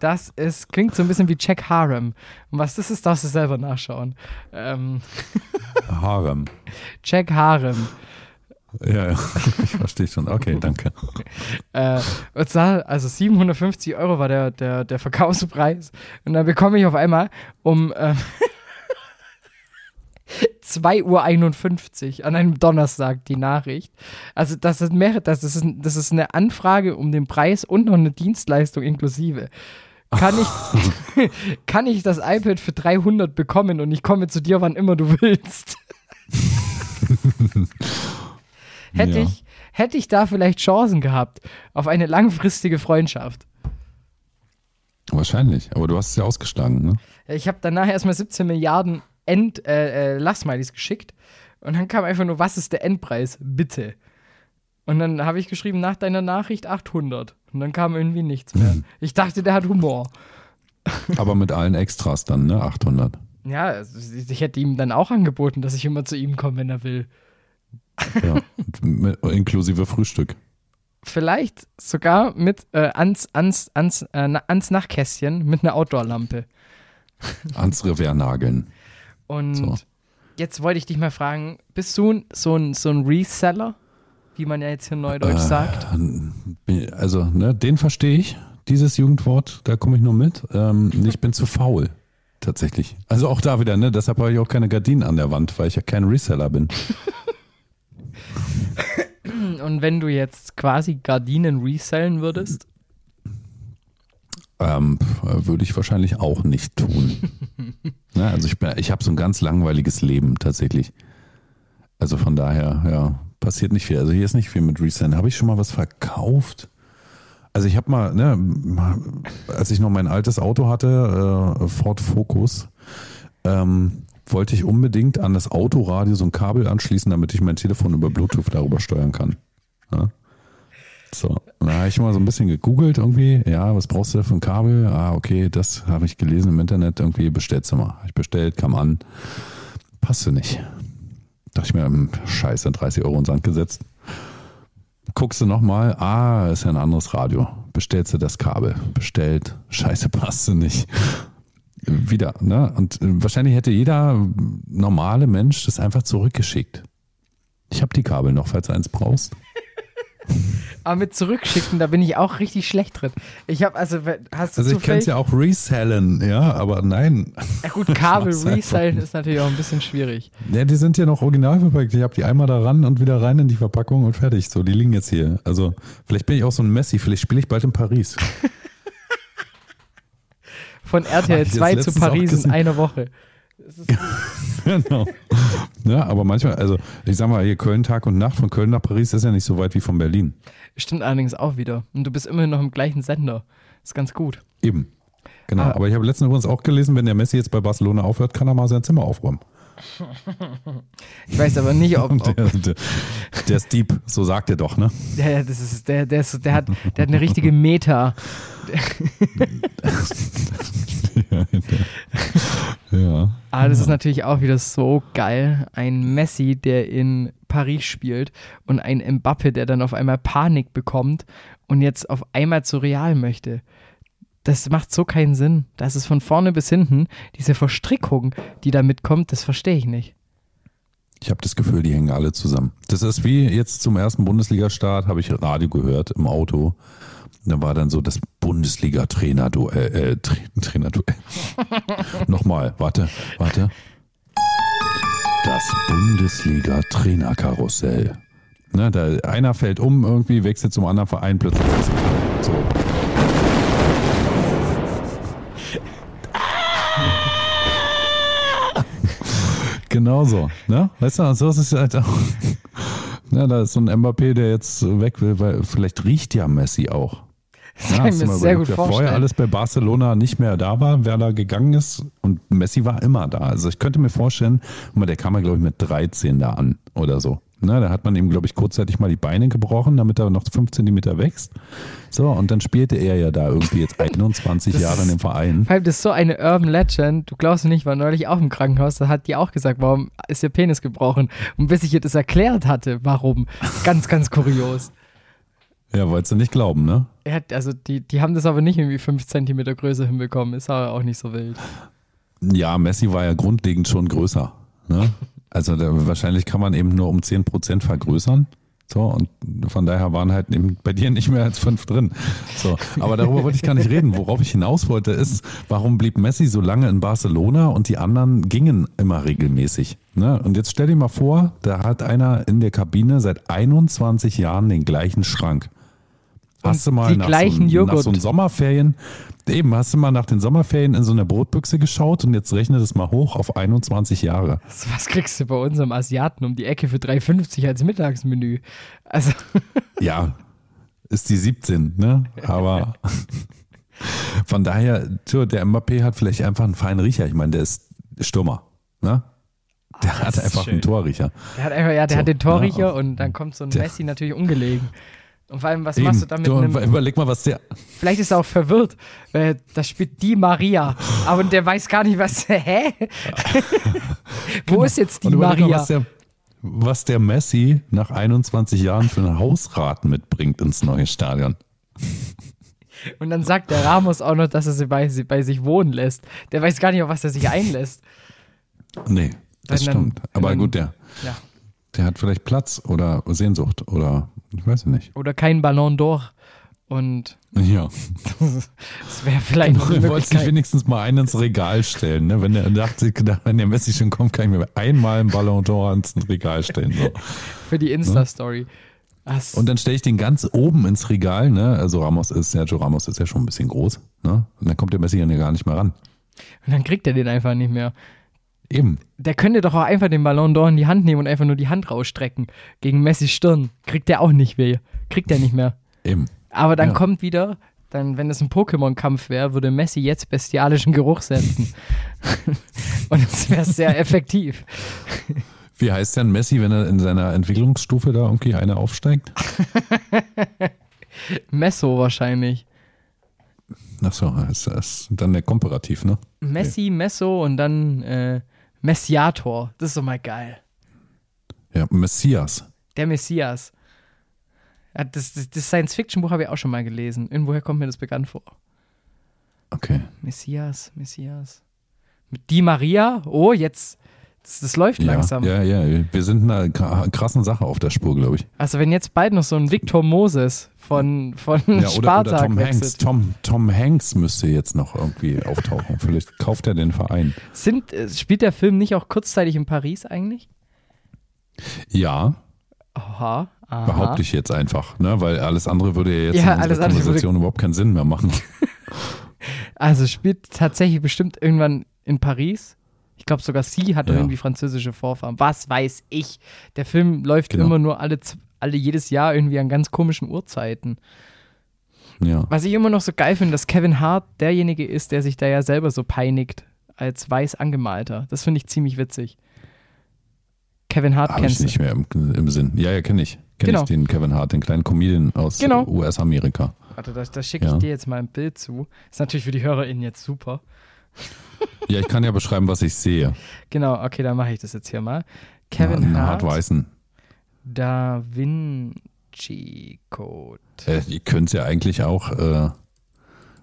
das, ist, klingt so ein bisschen wie Jack Harem. Und was das ist, darfst du selber nachschauen. Ähm,
Harem.
Jack Harem.
Ja, ja, ich verstehe schon. Okay, danke.
Äh, und zwar, also 750 Euro war der, der, der Verkaufspreis. Und dann bekomme ich auf einmal um ähm, 2.51 Uhr an einem Donnerstag die Nachricht. Also das ist, mehr, das, ist, das ist eine Anfrage um den Preis und noch eine Dienstleistung inklusive. Kann ich, kann ich das iPad für 300 bekommen und ich komme zu dir, wann immer du willst? hätte,
Ja.
ich, hätte ich da vielleicht Chancen gehabt auf eine langfristige Freundschaft?
Wahrscheinlich, aber du hast es ja ausgeschlagen, ne?
Ich habe danach erstmal 17 Milliarden End, äh, äh, Lastmileys geschickt und dann kam einfach nur, was ist der Endpreis? Bitte. Und dann habe ich geschrieben, nach deiner Nachricht 800. Und dann kam irgendwie nichts mehr.
Mhm.
Ich dachte, der hat Humor.
Aber mit allen Extras dann, ne? 800.
Ja, ich hätte ihm dann auch angeboten, dass ich immer zu ihm komme, wenn er will.
Ja. Inklusive Frühstück.
Vielleicht sogar mit äh, ans, ans, ans, äh, ans Nachtkästchen mit einer Outdoor-Lampe.
Ans Revier nageln.
Und
So.
jetzt wollte ich dich mal fragen, bist du so ein, so ein Reseller, wie man ja jetzt hier neudeutsch
Äh,
sagt?
Also, ne, den verstehe ich, dieses Jugendwort, da komme ich nur mit. Ähm, ich bin zu faul, tatsächlich. Also auch da wieder, ne? Deshalb habe ich auch keine Gardinen an der Wand, weil ich ja kein Reseller bin.
Und wenn du jetzt quasi Gardinen resellen würdest?
Ähm, würde ich wahrscheinlich auch nicht tun. ne, also ich, ich habe so ein ganz langweiliges Leben tatsächlich. Also von daher, ja, passiert nicht viel. Also hier ist nicht viel mit Resend. Habe ich schon mal was verkauft? Also ich habe mal, ne, als ich noch mein altes Auto hatte, äh, Ford Focus, ähm, wollte ich unbedingt an das Autoradio so ein Kabel anschließen, damit ich mein Telefon über Bluetooth darüber steuern kann. Ja? So, da habe ich mal so ein bisschen gegoogelt irgendwie, ja, was brauchst du da für ein Kabel? Ah, okay, das habe ich gelesen im Internet, irgendwie bestellst du mal. Ich bestellt, kam an, passte nicht. Dachte ich mir, hm, scheiße, 30 Euro ins Sand gesetzt. Guckst du nochmal, ah, ist ja ein anderes Radio. Bestellst du das Kabel, bestellt, scheiße, passte nicht. Wieder, ne? Und äh, wahrscheinlich hätte jeder normale Mensch das einfach zurückgeschickt. Ich habe die Kabel noch, falls du eins brauchst.
Aber mit zurückschicken, da bin ich auch richtig schlecht drin. Ich habe also, hast du
Also ich kann es ja auch resellen, ja, aber nein.
Ja gut, Kabel resellen ist natürlich auch ein bisschen schwierig.
Ja, die sind ja noch original verpackt. Ich habe die einmal da ran und wieder rein in die Verpackung und fertig. So, die liegen jetzt hier. Also vielleicht bin ich auch so ein Messi, vielleicht spiele ich bald in Paris.
Von RTL
ich das
2 zu Paris in einer Woche. Das ist
genau. Ja, aber manchmal, also ich sag mal, hier Köln Tag und Nacht, von Köln nach Paris ist ja nicht so weit wie von Berlin.
Stimmt allerdings auch wieder. Und du bist immerhin noch im gleichen Sender. Ist ganz gut.
Eben. Genau.
Ah.
Aber ich habe letztens übrigens auch gelesen, wenn der Messi jetzt bei Barcelona aufhört, kann er mal sein Zimmer aufräumen.
Ich weiß aber nicht, ob, ob
Der, der, der ist deep, so sagt er doch, ne?
der, das ist, der, der, ist, der, hat, der hat eine richtige Meta.
Ja.
Aber das ist natürlich auch wieder so geil. Ein Messi, der in Paris spielt und ein Mbappe, der dann auf einmal Panik bekommt und jetzt auf einmal zu Real möchte. Das macht so keinen Sinn. Das ist von vorne bis hinten diese Verstrickung, die da mitkommt, das verstehe ich nicht.
Ich habe das Gefühl, die hängen alle zusammen. Das ist wie jetzt zum ersten Bundesliga-Start, habe ich Radio gehört im Auto. Da war dann so das Bundesliga-Trainer-Duell. Äh, Tra Trainer-Duell. Nochmal, warte, warte. Das Bundesliga-Trainerkarussell. Ne, da, einer fällt um, irgendwie wechselt zum anderen Verein, plötzlich so. genau so, ne? Weißt du, so ist es halt auch. Ja, da ist so ein Mbappé, der jetzt weg will, weil vielleicht riecht ja Messi auch.
Das kann ich mir sehr gut
wer
vorstellen.
vorher alles bei Barcelona nicht mehr da war, wer da gegangen ist und Messi war immer da. Also ich könnte mir vorstellen, der kam ja glaube ich mit 13 da an oder so. Ne, da hat man ihm, glaube ich, kurzzeitig mal die Beine gebrochen, damit er noch 5 Zentimeter wächst. So, und dann spielte er ja da irgendwie jetzt 21
Das
Jahre in dem Verein.
Vor allem, das ist so eine Urban Legend. Du glaubst nicht, war neulich auch im Krankenhaus. Da hat die auch gesagt, warum ist ihr Penis gebrochen? Und bis ich ihr das erklärt hatte, warum. Ganz, ganz kurios.
Ja, wolltest du nicht glauben, ne?
Hat, also die, die haben das aber nicht irgendwie 5 cm Größe hinbekommen. Ist aber auch nicht so wild.
Ja, Messi war ja grundlegend schon größer. Ne? Also da, wahrscheinlich kann man eben nur um 10% vergrößern. So, und von daher waren halt eben bei dir nicht mehr als fünf drin. So, aber darüber wollte ich gar nicht reden. Worauf ich hinaus wollte, ist, warum blieb Messi so lange in Barcelona und die anderen gingen immer regelmäßig? Ne? Und jetzt stell dir mal vor, da hat einer in der Kabine seit 21 Jahren den gleichen Schrank. Hast du mal
die
nach,
gleichen
so,
Joghurt.
nach so Sommerferien, eben, hast du mal nach den Sommerferien in so einer Brotbüchse geschaut und jetzt rechne das mal hoch auf 21 Jahre.
Was, was kriegst du bei unserem Asiaten um die Ecke für 3,50 als Mittagsmenü? Also,
Ja, ist die 17, ne? Aber von daher, der Mbappé hat vielleicht einfach einen feinen Riecher. Ich meine, der ist Stürmer, ne? Der
das
hat einfach
schön.
einen Torriecher.
der hat einfach, ja, der
So,
hat den Torriecher
ja.
und dann kommt so ein Messi natürlich ungelegen. Und vor allem, was
Eben,
machst du damit?
du,
einem,
überleg mal, was der.
Vielleicht ist er auch verwirrt. Weil da spielt die Maria. Aber der weiß gar nicht, was. Hä? Wo ist jetzt die
überleg mal,
Maria?
was der, was der Messi nach 21 Jahren für einen Hausrat mitbringt ins neue Stadion.
Und dann sagt der Ramos auch noch, dass er sie bei, bei sich wohnen lässt. Der weiß gar nicht, auf was er sich einlässt.
Nee, das
dann-
stimmt. Aber
dann-
gut, der,
Ja.
der hat vielleicht Platz oder Sehnsucht oder ich weiß nicht.
Oder kein Ballon d'Or. Und
Ja.
das wäre vielleicht noch eine
Du wolltest dich wenigstens mal einen ins Regal stellen, ne? Wenn der dachte, wenn der Messi schon kommt, kann ich mir einmal einen Ballon d'Or ins Regal stellen. So.
Für die Insta-Story. Das-
Und dann stelle ich den ganz oben ins Regal, ne? Also Ramos ist, Sergio Ramos ist ja schon ein bisschen groß, ne? Und dann kommt der Messi ja gar nicht mehr ran.
Und dann kriegt er den einfach nicht mehr.
Eben.
Der könnte doch auch einfach den Ballon d'Or in die Hand nehmen und einfach nur die Hand rausstrecken. Gegen Messis Stirn. Kriegt der auch nicht weh. Kriegt er nicht mehr.
Eben.
Aber dann
Ja.
kommt wieder, dann, wenn es ein Pokémon-Kampf wäre, würde Messi jetzt bestialischen Geruch setzen. und es wäre sehr effektiv.
Wie heißt denn Messi, wenn er in seiner Entwicklungsstufe da irgendwie eine aufsteigt?
Messo wahrscheinlich.
Achso, ist, ist dann der Komparativ, ne?
Messi, Messo und dann äh, Messiator. Das ist doch mal geil.
Ja, Messias.
Der Messias. Ja, das, das, das Science-Fiction-Buch habe ich auch schon mal gelesen. Irgendwoher kommt mir das bekannt vor.
Okay.
Messias, Messias. Die Maria? Oh, jetzt. Das, das läuft
Ja,
langsam.
ja, ja. Wir sind einer kra- krassen Sache auf der Spur, glaube ich.
Also, wenn jetzt bald noch so ein Victor Moses von, von
Ja, oder, oder Tom
wechselt.
Hanks. Tom, Tom Hanks müsste jetzt noch irgendwie auftauchen. Vielleicht kauft er den Verein.
Sind, äh, spielt der Film nicht auch kurzzeitig in Paris eigentlich?
Ja,
Aha. aha.
behaupte ich jetzt einfach, ne? weil alles andere würde ja jetzt
Ja,
in unserer Konversation überhaupt keinen Sinn mehr machen.
Also spielt tatsächlich bestimmt irgendwann in Paris. Ich glaube sogar sie hat
Ja.
irgendwie französische Vorfahren. Was weiß ich. Der Film läuft
Genau.
immer nur alle, alle jedes Jahr irgendwie an ganz komischen Uhrzeiten.
Ja.
Was ich immer noch so geil finde, dass Kevin Hart derjenige ist, der sich da ja selber so peinigt als weiß angemalter. Das finde ich ziemlich witzig. Kevin Hart
ich
kennst du.
nicht mehr im, im Sinn. Ja, ja, kenne ich. Kenne
Genau.
ich den Kevin Hart, den kleinen Comedian aus
Genau.
US-Amerika.
Warte, da, da schicke ich
Ja.
dir jetzt mal ein Bild zu. Ist natürlich für die HörerInnen jetzt super.
Ja, ich kann ja beschreiben, was ich sehe.
Genau, okay, dann mache ich das jetzt hier mal. Kevin
Einen
Hart,
Hart-Weißen.
Da Vinci Code.
Äh, ihr könnt ja eigentlich auch äh,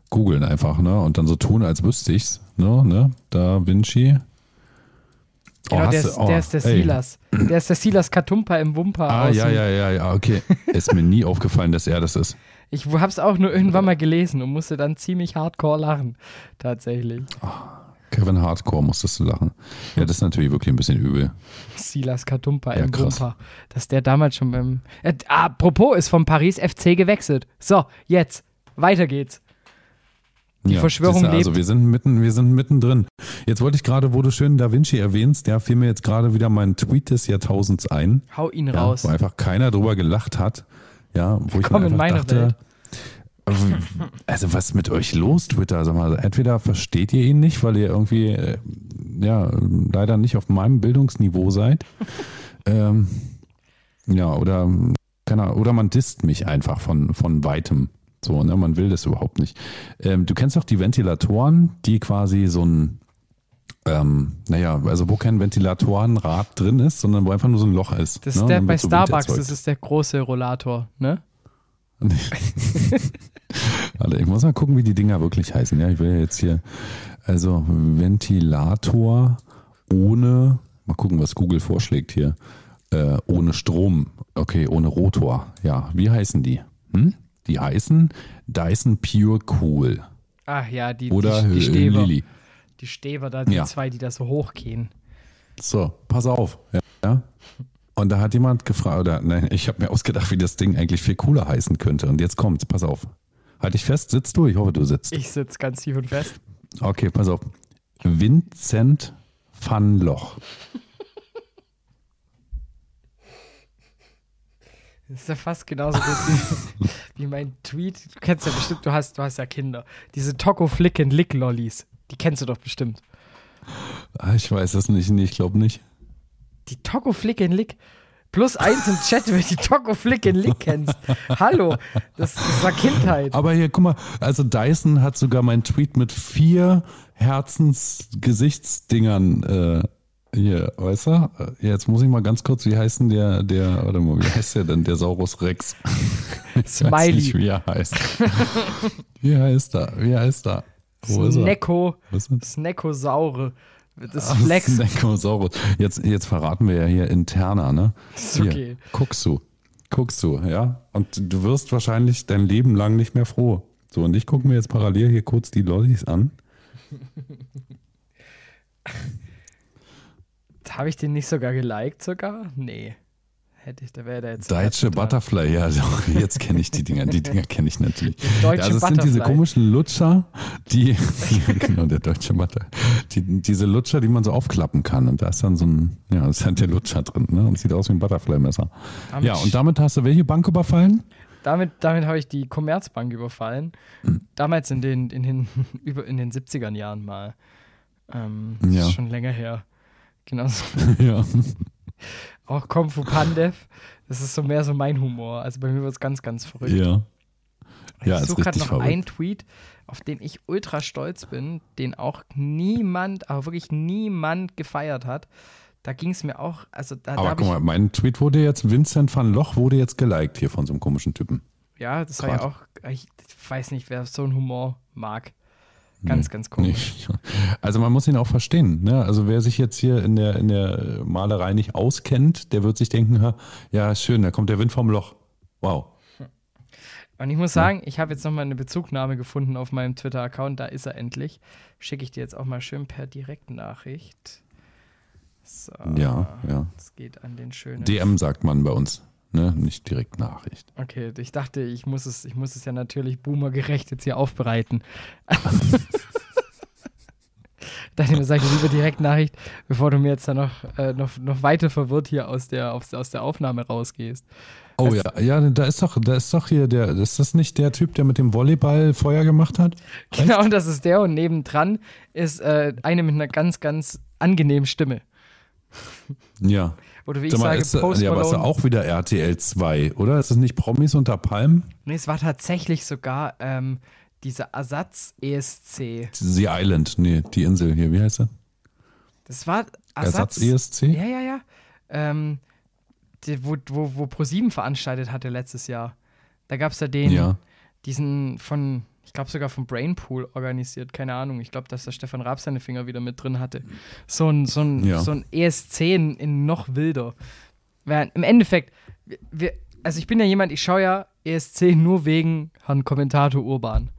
googeln einfach, ne? Und dann so tun, als wüsste ich's. Ne? ne? Da Vinci.
Genau,
hast
der, ist,
oh,
der ist der
ey.
Silas. Der ist der Silas Katumpa im Wumper.
Ah, ja, ja, ja, ja, okay. ist mir nie aufgefallen, dass er das ist.
Ich hab's auch nur irgendwann mal gelesen und musste dann ziemlich hardcore lachen. Tatsächlich.
Kevin Hardcore musstest du lachen. Ja, das ist natürlich wirklich ein bisschen übel.
Silas Katumpa
Ja,
im
krass.
Dass der damals schon beim. Äh, apropos, ist vom Paris FC gewechselt. So, jetzt. Weiter geht's. Die Verschwörung
siehste, Also
lebt.
wir sind mitten, wir sind mittendrin. Jetzt wollte ich gerade, wo du schön Da Vinci erwähnst, ja, fiel mir jetzt gerade wieder mein Tweet des Jahrtausends ein.
Hau ihn
Ja,
raus.
wo einfach keiner drüber gelacht hat. Ja, wo ich
Komm
mir
in
einfach dachte,
Welt.
Also was ist mit euch los, Twitter? Sag mal, entweder versteht ihr ihn nicht, weil ihr irgendwie äh, ja leider nicht auf meinem Bildungsniveau seid. ähm, ja, oder keine oder man disst mich einfach von, von weitem. So, ne, man will das überhaupt nicht. Ähm, du kennst doch die Ventilatoren, die quasi so ein ähm, naja, also wo kein Ventilatorenrad drin ist, sondern wo einfach nur so ein Loch ist.
Das
ne?
ist der bei
so
Starbucks, das ist der große Rollator, ne?
Warte, ich muss mal gucken, wie die Dinger wirklich heißen. Ja, ich will ja jetzt hier, also Ventilator ohne, mal gucken, was Google vorschlägt hier, äh, ohne Strom, okay, ohne Rotor. Ja, wie heißen die? Hm? Die heißen Dyson Pure Cool
Ach ja, die,
oder
die, die
äh,
Stäber.
Lilly.
Die Stäber da, die
Ja.
zwei, die da so hochgehen.
So, pass auf. Ja. ja. Und da hat jemand gefragt, oder nein, ich habe mir ausgedacht, wie das Ding eigentlich viel cooler heißen könnte. Und jetzt kommt's, pass auf. Halt dich fest, sitzt du? Ich hoffe, du sitzt.
Ich sitze ganz tief und fest.
Okay, pass auf. Vincent van Loch.
Das ist ja fast genauso gut wie, wie mein Tweet. Du kennst ja bestimmt, du hast, du hast ja Kinder. Diese Toco Flick and Lick Lollis. Die kennst du doch bestimmt.
Ah, Ich weiß es nicht, ich glaube nicht.
Die Toco Flick and Lick. Plus eins im Chat, wenn du die Toco Flick and Lick kennst. Hallo, das, das war Kindheit.
Aber hier, guck mal, also Dyson hat sogar meinen Tweet mit vier Herzensgesichtsdingern äh, hier, weißt du? Äh, Jetzt muss ich mal ganz kurz, wie heißt denn der, der, warte mal, wie heißt der denn, der Saurus Rex? Ich weiß
Smiley.
nicht, wie er heißt. Wie heißt er? Wie heißt er? Wo ist er?
Snecko,
ist?
Sneckosaure. Das
Ach,
Flex.
Snackosaurus. Jetzt, jetzt verraten wir ja hier interner, ne?
Ist okay.
Hier, guckst du. Guckst du, ja? Und du wirst wahrscheinlich dein Leben lang nicht mehr froh. So, und ich gucke mir jetzt parallel hier kurz die Lollis an.
Habe ich den nicht sogar geliked sogar? Nee. Hätte ich, da wäre der jetzt.
Deutsche Butterfly, ja, doch, jetzt kenne ich die Dinger. Die Dinger kenne ich natürlich.
Deutsche
ja, also es sind diese
Butterfly.
komischen Lutscher, die, genau, der deutsche Butter, die, diese Lutscher, die man so aufklappen kann. Und da ist dann so ein, ja, da ist halt der Lutscher drin, ne? Und sieht aus wie ein Butterfly-Messer. Ja, und damit hast du welche Bank überfallen?
Damit, damit habe ich die Commerzbank überfallen.
Hm.
Damals in den, in den, in den 70ern Jahren mal. Ähm,
Ja.
Das ist schon länger her. Genauso.
ja.
Auch Kung Fu Pandev. Das ist so mehr so mein Humor. Also bei mir wird es ganz, ganz verrückt.
Ja. Ja,
ich suche gerade noch
verrückt.
einen Tweet, auf den ich ultra stolz bin, den auch niemand, aber wirklich niemand gefeiert hat. Da ging es mir auch, also da, da
Aber
habe
guck mal, mein Tweet wurde jetzt, Vincent van Loch wurde jetzt geliked hier von so einem komischen Typen.
ja, das war ja
Grad.
auch, ich weiß nicht, wer so einen Humor mag. Ganz, ganz komisch.
Nee. Also man muss ihn auch verstehen. Ne? Also wer sich jetzt hier in der, in der Malerei nicht auskennt, der wird sich denken, ja schön, da kommt der Wind vom Loch. Wow.
Und ich muss sagen, ich habe jetzt nochmal eine Bezugnahme gefunden auf meinem Twitter-Account, da ist er endlich. Schicke ich dir jetzt auch mal schön per Direktnachricht. So,
Ja, ja.
es geht an den schönen.
DM sagt man bei uns, ne? nicht direkt Nachricht.
Okay, ich dachte, ich muss es, ich muss es ja natürlich boomergerecht jetzt hier aufbereiten. dachte mir, sag ich lieber Direktnachricht, bevor du mir jetzt dann noch, äh, noch, noch weiter verwirrt hier aus der, aus, aus der Aufnahme rausgehst.
Oh
Das-
ja, ja, da ist doch, da ist doch hier der, ist das nicht der Typ, der mit dem Volleyball Feuer gemacht hat?
Genau, und das ist der und nebendran ist äh, eine mit einer ganz, ganz angenehmen Stimme.
Ja.
Oder wie ich
mal,
sage,
ist,
Post
ja, aber ist
Malone.
auch wieder RTL 2, oder? Ist das nicht Promis unter Palmen?
Nee, es war tatsächlich sogar ähm, dieser Ersatz-ESC.
The Island, nee, die Insel hier, wie heißt er?
Das war Ersatz.
Ersatz-ESC?
Ja, ja, ja. Ähm, die, wo, wo, wo ProSieben veranstaltet hatte letztes Jahr. Da gab es ja den,
Ja.
diesen von, ich glaube sogar vom Brainpool organisiert, keine Ahnung. Ich glaube, dass der Stefan Raab seine Finger wieder mit drin hatte. So ein, so ein,
Ja.
so ein ESC in, in noch wilder. Weil Im Endeffekt, wir, also ich bin ja jemand, ich schaue ja ESC nur wegen Herrn Kommentator Urban.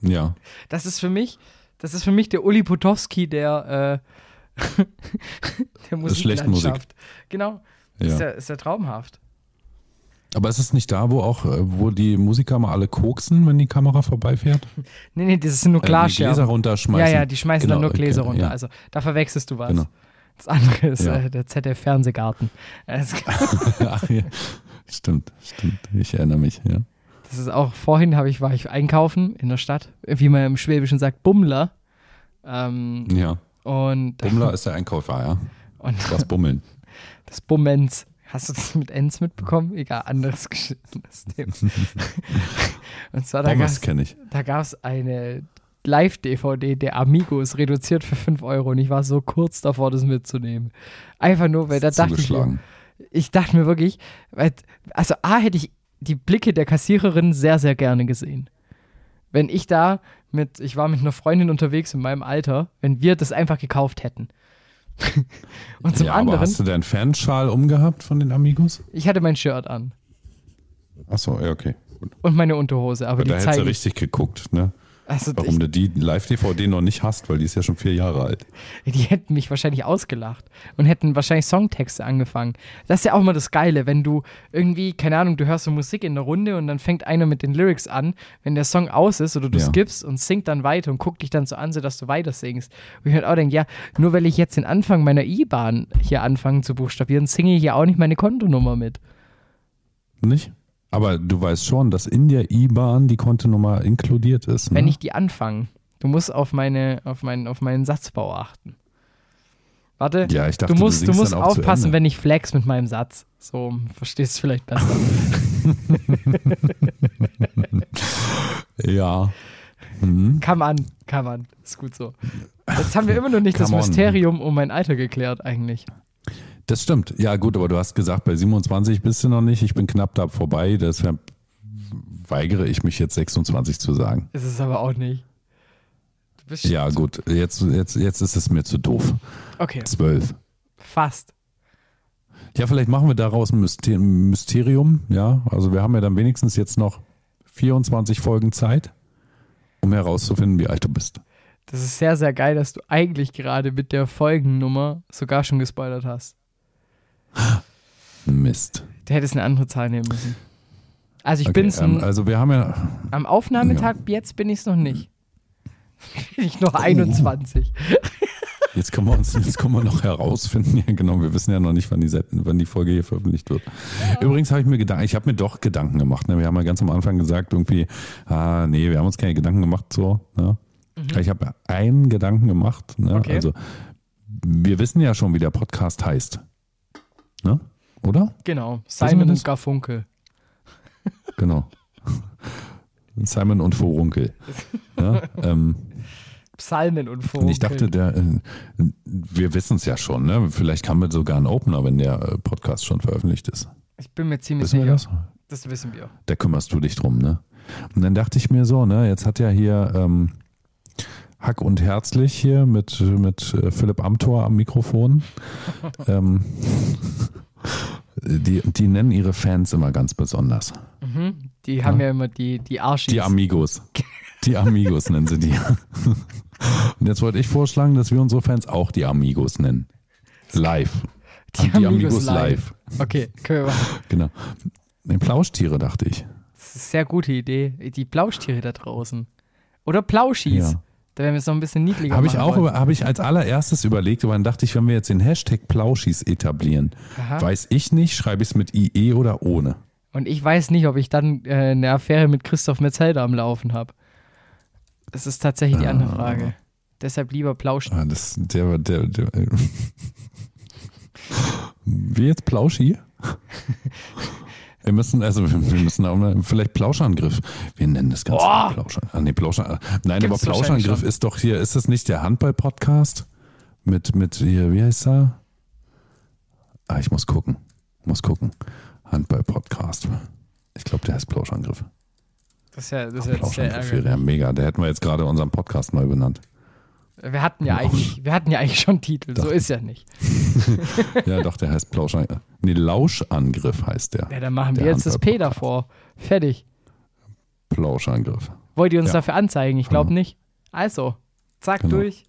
Ja.
Das ist für mich, Das ist für mich der Uli Potowski der, äh, der
schlechten Musik.
Musiklandschaft. Genau.
Ja.
Ist, ja, ist ja traumhaft.
Aber ist es nicht da, wo auch, äh, wo die Musiker mal alle koksen, wenn die Kamera vorbeifährt?
Nee, nee, das sind nur
Äh, die Gläser
Glasscherben.
runterschmeißen.
Ja, ja, die schmeißen dann
Genau,
nur Gläser
okay,
runter.
ja.
Also da verwechselst du was.
Genau.
Das andere ist
Ja.
äh, der ZDF-Fernsehgarten. Es-
Ach, ja. Stimmt, stimmt. Ich erinnere mich, ja.
Das ist auch, vorhin ich, war ich einkaufen in der Stadt, wie man im Schwäbischen sagt, Bummler. Ähm,
Ja.
und,
Bummler ist der Einkäufer, ja.
und
Das Bummeln.
das Bummens. Hast du das mit Ens mitbekommen? Egal, anderes geschnittenes Thema. und zwar, da gab es
kenne ich.
da gab's eine Live-DVD der Amigos, reduziert für 5 Euro. Und ich war so kurz davor, das mitzunehmen. Einfach nur, weil da dachte ich, mir, ich dachte mir wirklich, weil, also A, hätte ich die Blicke der Kassiererin sehr, sehr gerne gesehen. Wenn ich da mit, ich war mit einer Freundin unterwegs in meinem Alter, wenn wir das einfach gekauft hätten. Und zum
ja, aber
anderen,
hast du deinen Fanschal umgehabt von den Amigos?
ich hatte mein Shirt an
Achso, ja, okay. Gut.
und meine Unterhose, aber
Aber da
die
hättest du richtig geguckt, ne?
Also
Warum du die Live-DVD noch nicht hast, weil die ist ja schon vier Jahre alt.
Die hätten mich wahrscheinlich ausgelacht und hätten wahrscheinlich Songtexte angefangen. Das ist ja auch immer das Geile, wenn du irgendwie, keine Ahnung, du hörst so Musik in der Runde und dann fängt einer mit den Lyrics an, wenn der Song aus ist oder du
Ja.
skippst und singt dann weiter und guckt dich dann so an, so dass du weiter singst. Und ich halt auch denke, ja, nur weil ich jetzt den Anfang meiner IBAN hier anfange zu buchstabieren, singe ich ja auch nicht meine Kontonummer mit.
Nicht? Aber du weißt schon, dass in der IBAN die Kontonummer inkludiert ist. Ne?
Wenn ich die anfange. Du musst auf, meine, auf, meinen, auf meinen Satzbau achten. Warte,
ja, ich dachte,
du musst, du
singst
musst aufpassen, wenn ich flex mit meinem Satz. So, verstehst du vielleicht besser.
Ja. Mhm.
kann man, kann man. Ist gut so. Jetzt haben wir immer noch nicht das
Come on.
Mysterium um mein Alter geklärt, eigentlich.
Das stimmt. Ja, gut, aber du hast gesagt, bei 27 bist du noch nicht. Ich bin knapp da vorbei. Deshalb weigere ich mich jetzt 26 zu sagen.
Ist es aber auch nicht.
Ja, gut. Jetzt, jetzt, jetzt ist es mir zu doof.
Okay,
12.
fast.
Ja, vielleicht machen wir daraus ein Myster- Mysterium. Ja, also wir haben ja dann wenigstens jetzt noch 24 Folgen Zeit, um herauszufinden, wie alt du bist.
Das ist sehr, sehr geil, dass du eigentlich gerade mit der Folgennummer sogar schon gespoilert hast.
Mist.
Du hättest eine andere Zahl nehmen müssen. Also ich
Okay,
bin's
ähm, also wir haben ja,
am Aufnahmetag, jetzt bin ich es noch nicht. bin ich noch 21.
jetzt können wir uns, jetzt können wir noch herausfinden. Ja, genau, wir wissen ja noch nicht, wann die, wann die Folge hier veröffentlicht wird. Übrigens habe ich mir Gedanken, ich habe mir doch Gedanken gemacht. Ne? Wir haben ja ganz am Anfang gesagt, irgendwie, ah, nee, wir haben uns keine Gedanken gemacht, so. Ne? Ich habe einen Gedanken gemacht. Ne?
Mhm. Okay.
Also, wir wissen ja schon, wie der Podcast heißt. Ne? Oder?
Genau, Simon und Garfunkel.
Genau. Simon und Vorunkel. Ja, ähm,
Psalmen und Funkeln.
ich dachte, der, äh, wir wissen es ja schon, ne? Vielleicht haben wir sogar einen Opener, wenn der äh, Podcast schon veröffentlicht ist.
ich bin mir ziemlich
Wissen wir
sicher.
das?
Das wissen wir.
Da kümmerst du dich drum, ne? Und dann dachte ich mir so, ne, jetzt hat ja hier ähm, Hack und Herzlich hier mit, mit äh, Philipp Amthor am Mikrofon. ähm, die, die nennen ihre Fans immer ganz besonders.
Mhm. Die haben ja immer die, die Arschis.
Die Amigos. Die Amigos nennen sie die. Und jetzt wollte ich vorschlagen, dass wir unsere Fans auch die Amigos nennen. Live.
Die Amigos live. Okay, können wir machen.
Genau. Nee, Plauschtiere, dachte ich.
Das ist eine sehr gute Idee. Die Plauschtiere da draußen. Oder Plauschis.
Ja.
Da werden wir es noch ein bisschen niedliger
Habe ich auch habe ich als allererstes überlegt, aber dann dachte ich, wenn wir jetzt den Hashtag Plauschis etablieren,
Aha.
weiß ich nicht, schreibe ich es mit IE oder ohne.
Und ich weiß nicht, ob ich dann äh, eine Affäre mit Christoph Metzelder am Laufen habe. Das ist tatsächlich die andere
Ah.
Frage. Deshalb lieber Plausch.
Ah, das, der, der, der, Wie jetzt Plauschi? Wir müssen, also wir müssen auch mal, vielleicht Plauschangriff. Wir nennen das Ganze
Oh!
Plauschangriff. Ah, nee, Plauschangriff. Nein,
Gibt's
aber Plauschangriff ist doch hier, ist das nicht der Handball-Podcast? Mit, mit hier, wie heißt er? Ah, ich muss gucken. Muss gucken. Handball-Podcast. Ich glaube, der heißt Plauschangriff.
Das ist ja, das ist ja
Plauschangriff wäre ja mega. Der hätten wir jetzt gerade unseren Podcast neu benannt.
Wir hatten ja eigentlich, wir hatten ja eigentlich schon Titel. So
Doch.
ist ja nicht.
Ja, doch, der heißt Plauschangriff. Nee, Lauschangriff heißt der.
Ja, dann machen wir jetzt das P davor. Fertig.
Plauschangriff.
Wollt ihr uns
Ja.
dafür anzeigen? Ich glaube
Ja.
nicht. Also, Zack,
Genau.
durch.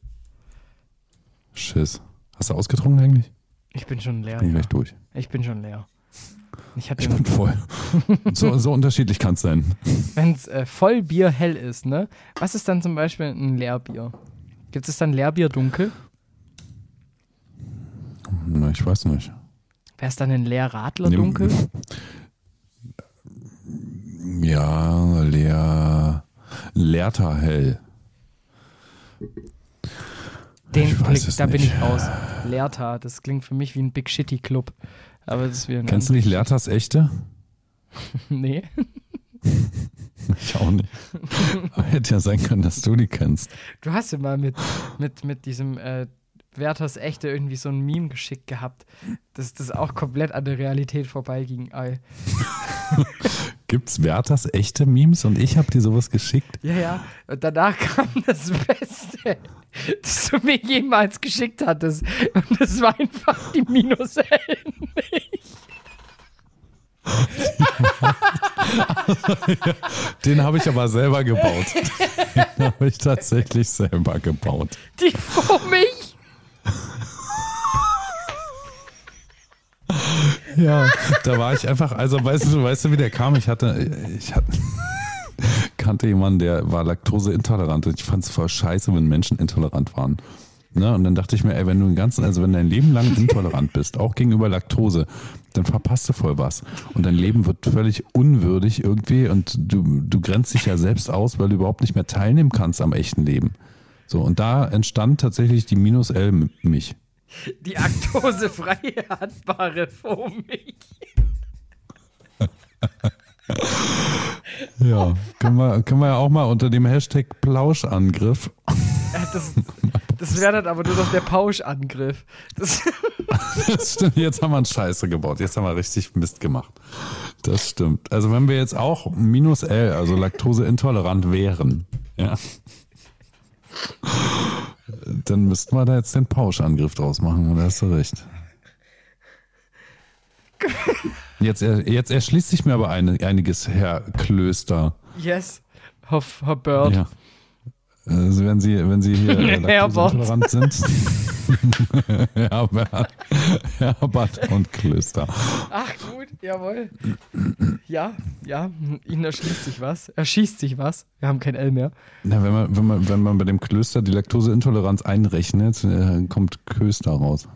Schiss. Hast du ausgetrunken eigentlich?
Ich bin schon leer.
Bin
Ja.
gleich durch.
Ich bin schon leer. Ich
Ich bin voll. so, so unterschiedlich kann es sein.
wenn es äh, Vollbier hell ist, ne? Was ist dann zum Beispiel ein Leerbier? Gibt es dann Leerbier dunkel?
Na, ich weiß nicht.
Wäre es dann ein Leerradler dunkel?
Ja, leer. Leerter hell.
Den Blick, da bin
nicht.
ich raus. Leerta, das klingt für mich wie ein Big Shitty Club. Aber das ist wieder eine
Kennst du nicht Leertas echte?
Nee.
Ich auch nicht. Aber hätte ja sein können, dass du die kennst.
Du hast ja mal mit, mit, mit diesem äh, Werthers Echte irgendwie so ein Meme geschickt gehabt, dass das auch komplett an der Realität vorbeiging.
Gibt's Werthers echte Memes und ich habe dir sowas geschickt?
Ja, ja. Und danach kam das Beste, das du mir jemals geschickt hattest. Und das war einfach die
Den habe ich aber selber gebaut. Den habe ich tatsächlich selber gebaut.
Die vor mich.
Ja, da war ich einfach, also weißt du, weißt du, wie der kam? Ich hatte, ich hatte, kannte jemanden, der war laktoseintolerant und ich fand es voll scheiße, wenn Menschen intolerant waren. Ne? Und dann dachte ich mir, ey, wenn du den ganzen, also wenn dein Leben lang intolerant bist, auch gegenüber Laktose, dann verpasst du voll was. Und dein Leben wird völlig unwürdig irgendwie und du, du grenzt dich ja selbst aus, weil du überhaupt nicht mehr teilnehmen kannst am echten Leben. So, und da entstand tatsächlich die Minus L mich.
Die aktosefreie Handbare vor mich.
Ja, können wir, können wir ja auch mal unter dem Hashtag Plauschangriff
Ja, Das, das wäre dann aber nur noch der Pauschangriff. Das,
Das stimmt, jetzt haben wir einen Scheiße gebaut. Jetzt haben wir richtig Mist gemacht. Das stimmt. Also wenn wir jetzt auch minus L, also laktoseintolerant wären, ja, dann müssten wir da jetzt den Pauschangriff draus machen. Da hast du recht. Jetzt, jetzt erschließt sich mir aber einiges, Herr Klöster.
yes. Herr Bird.
Ja. Also wenn Sie, wenn Sie hier äh, laktoseintolerant sind. Herbert, Herbert und Klöster.
Ach gut, jawohl. Ja, ja, Ihnen erschließt sich was. Erschießt sich was. Wir haben kein L mehr.
Na, wenn man, wenn man, wenn man bei dem Klöster die Laktoseintoleranz einrechnet, äh, kommt Köster raus.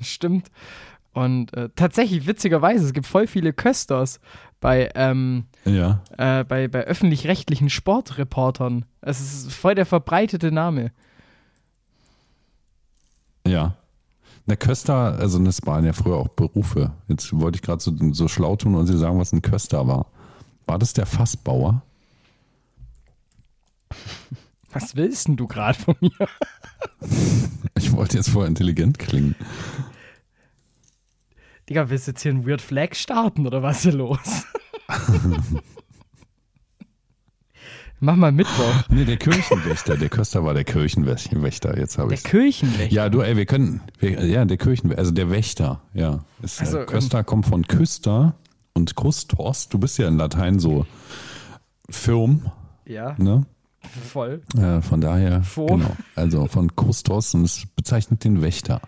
Stimmt. Und äh, tatsächlich, witzigerweise, es gibt voll viele Kösters bei, ähm,
Ja.
äh, bei, bei öffentlich-rechtlichen Sportreportern. Es ist voll der verbreitete Name.
Ja. Na, Köster, also das waren ja früher auch Berufe. Jetzt wollte ich gerade so, so schlau tun und Sie sagen, was ein Köster war. War das der Fassbauer?
Was willst denn du gerade von mir?
Ich wollte jetzt voll intelligent klingen.
Digga, willst du jetzt hier ein Weird Flag starten oder was ist hier los? Mach mal Mittwoch.
Nee, der Kirchenwächter. Der Köster war der Kirchenwächter. Jetzt habe
Der
ich
Kirchenwächter.
Ja, du, ey, wir können, wir, ja, der Kirchenwächter, also der Wächter, ja. Ist,
Also,
äh, Köster kommt von Küster und Kustos. Du bist ja in Latein so firm,
Ja,
ne?
voll.
Äh, von daher,
Fo.
genau. Also von Kustos und es bezeichnet den Wächter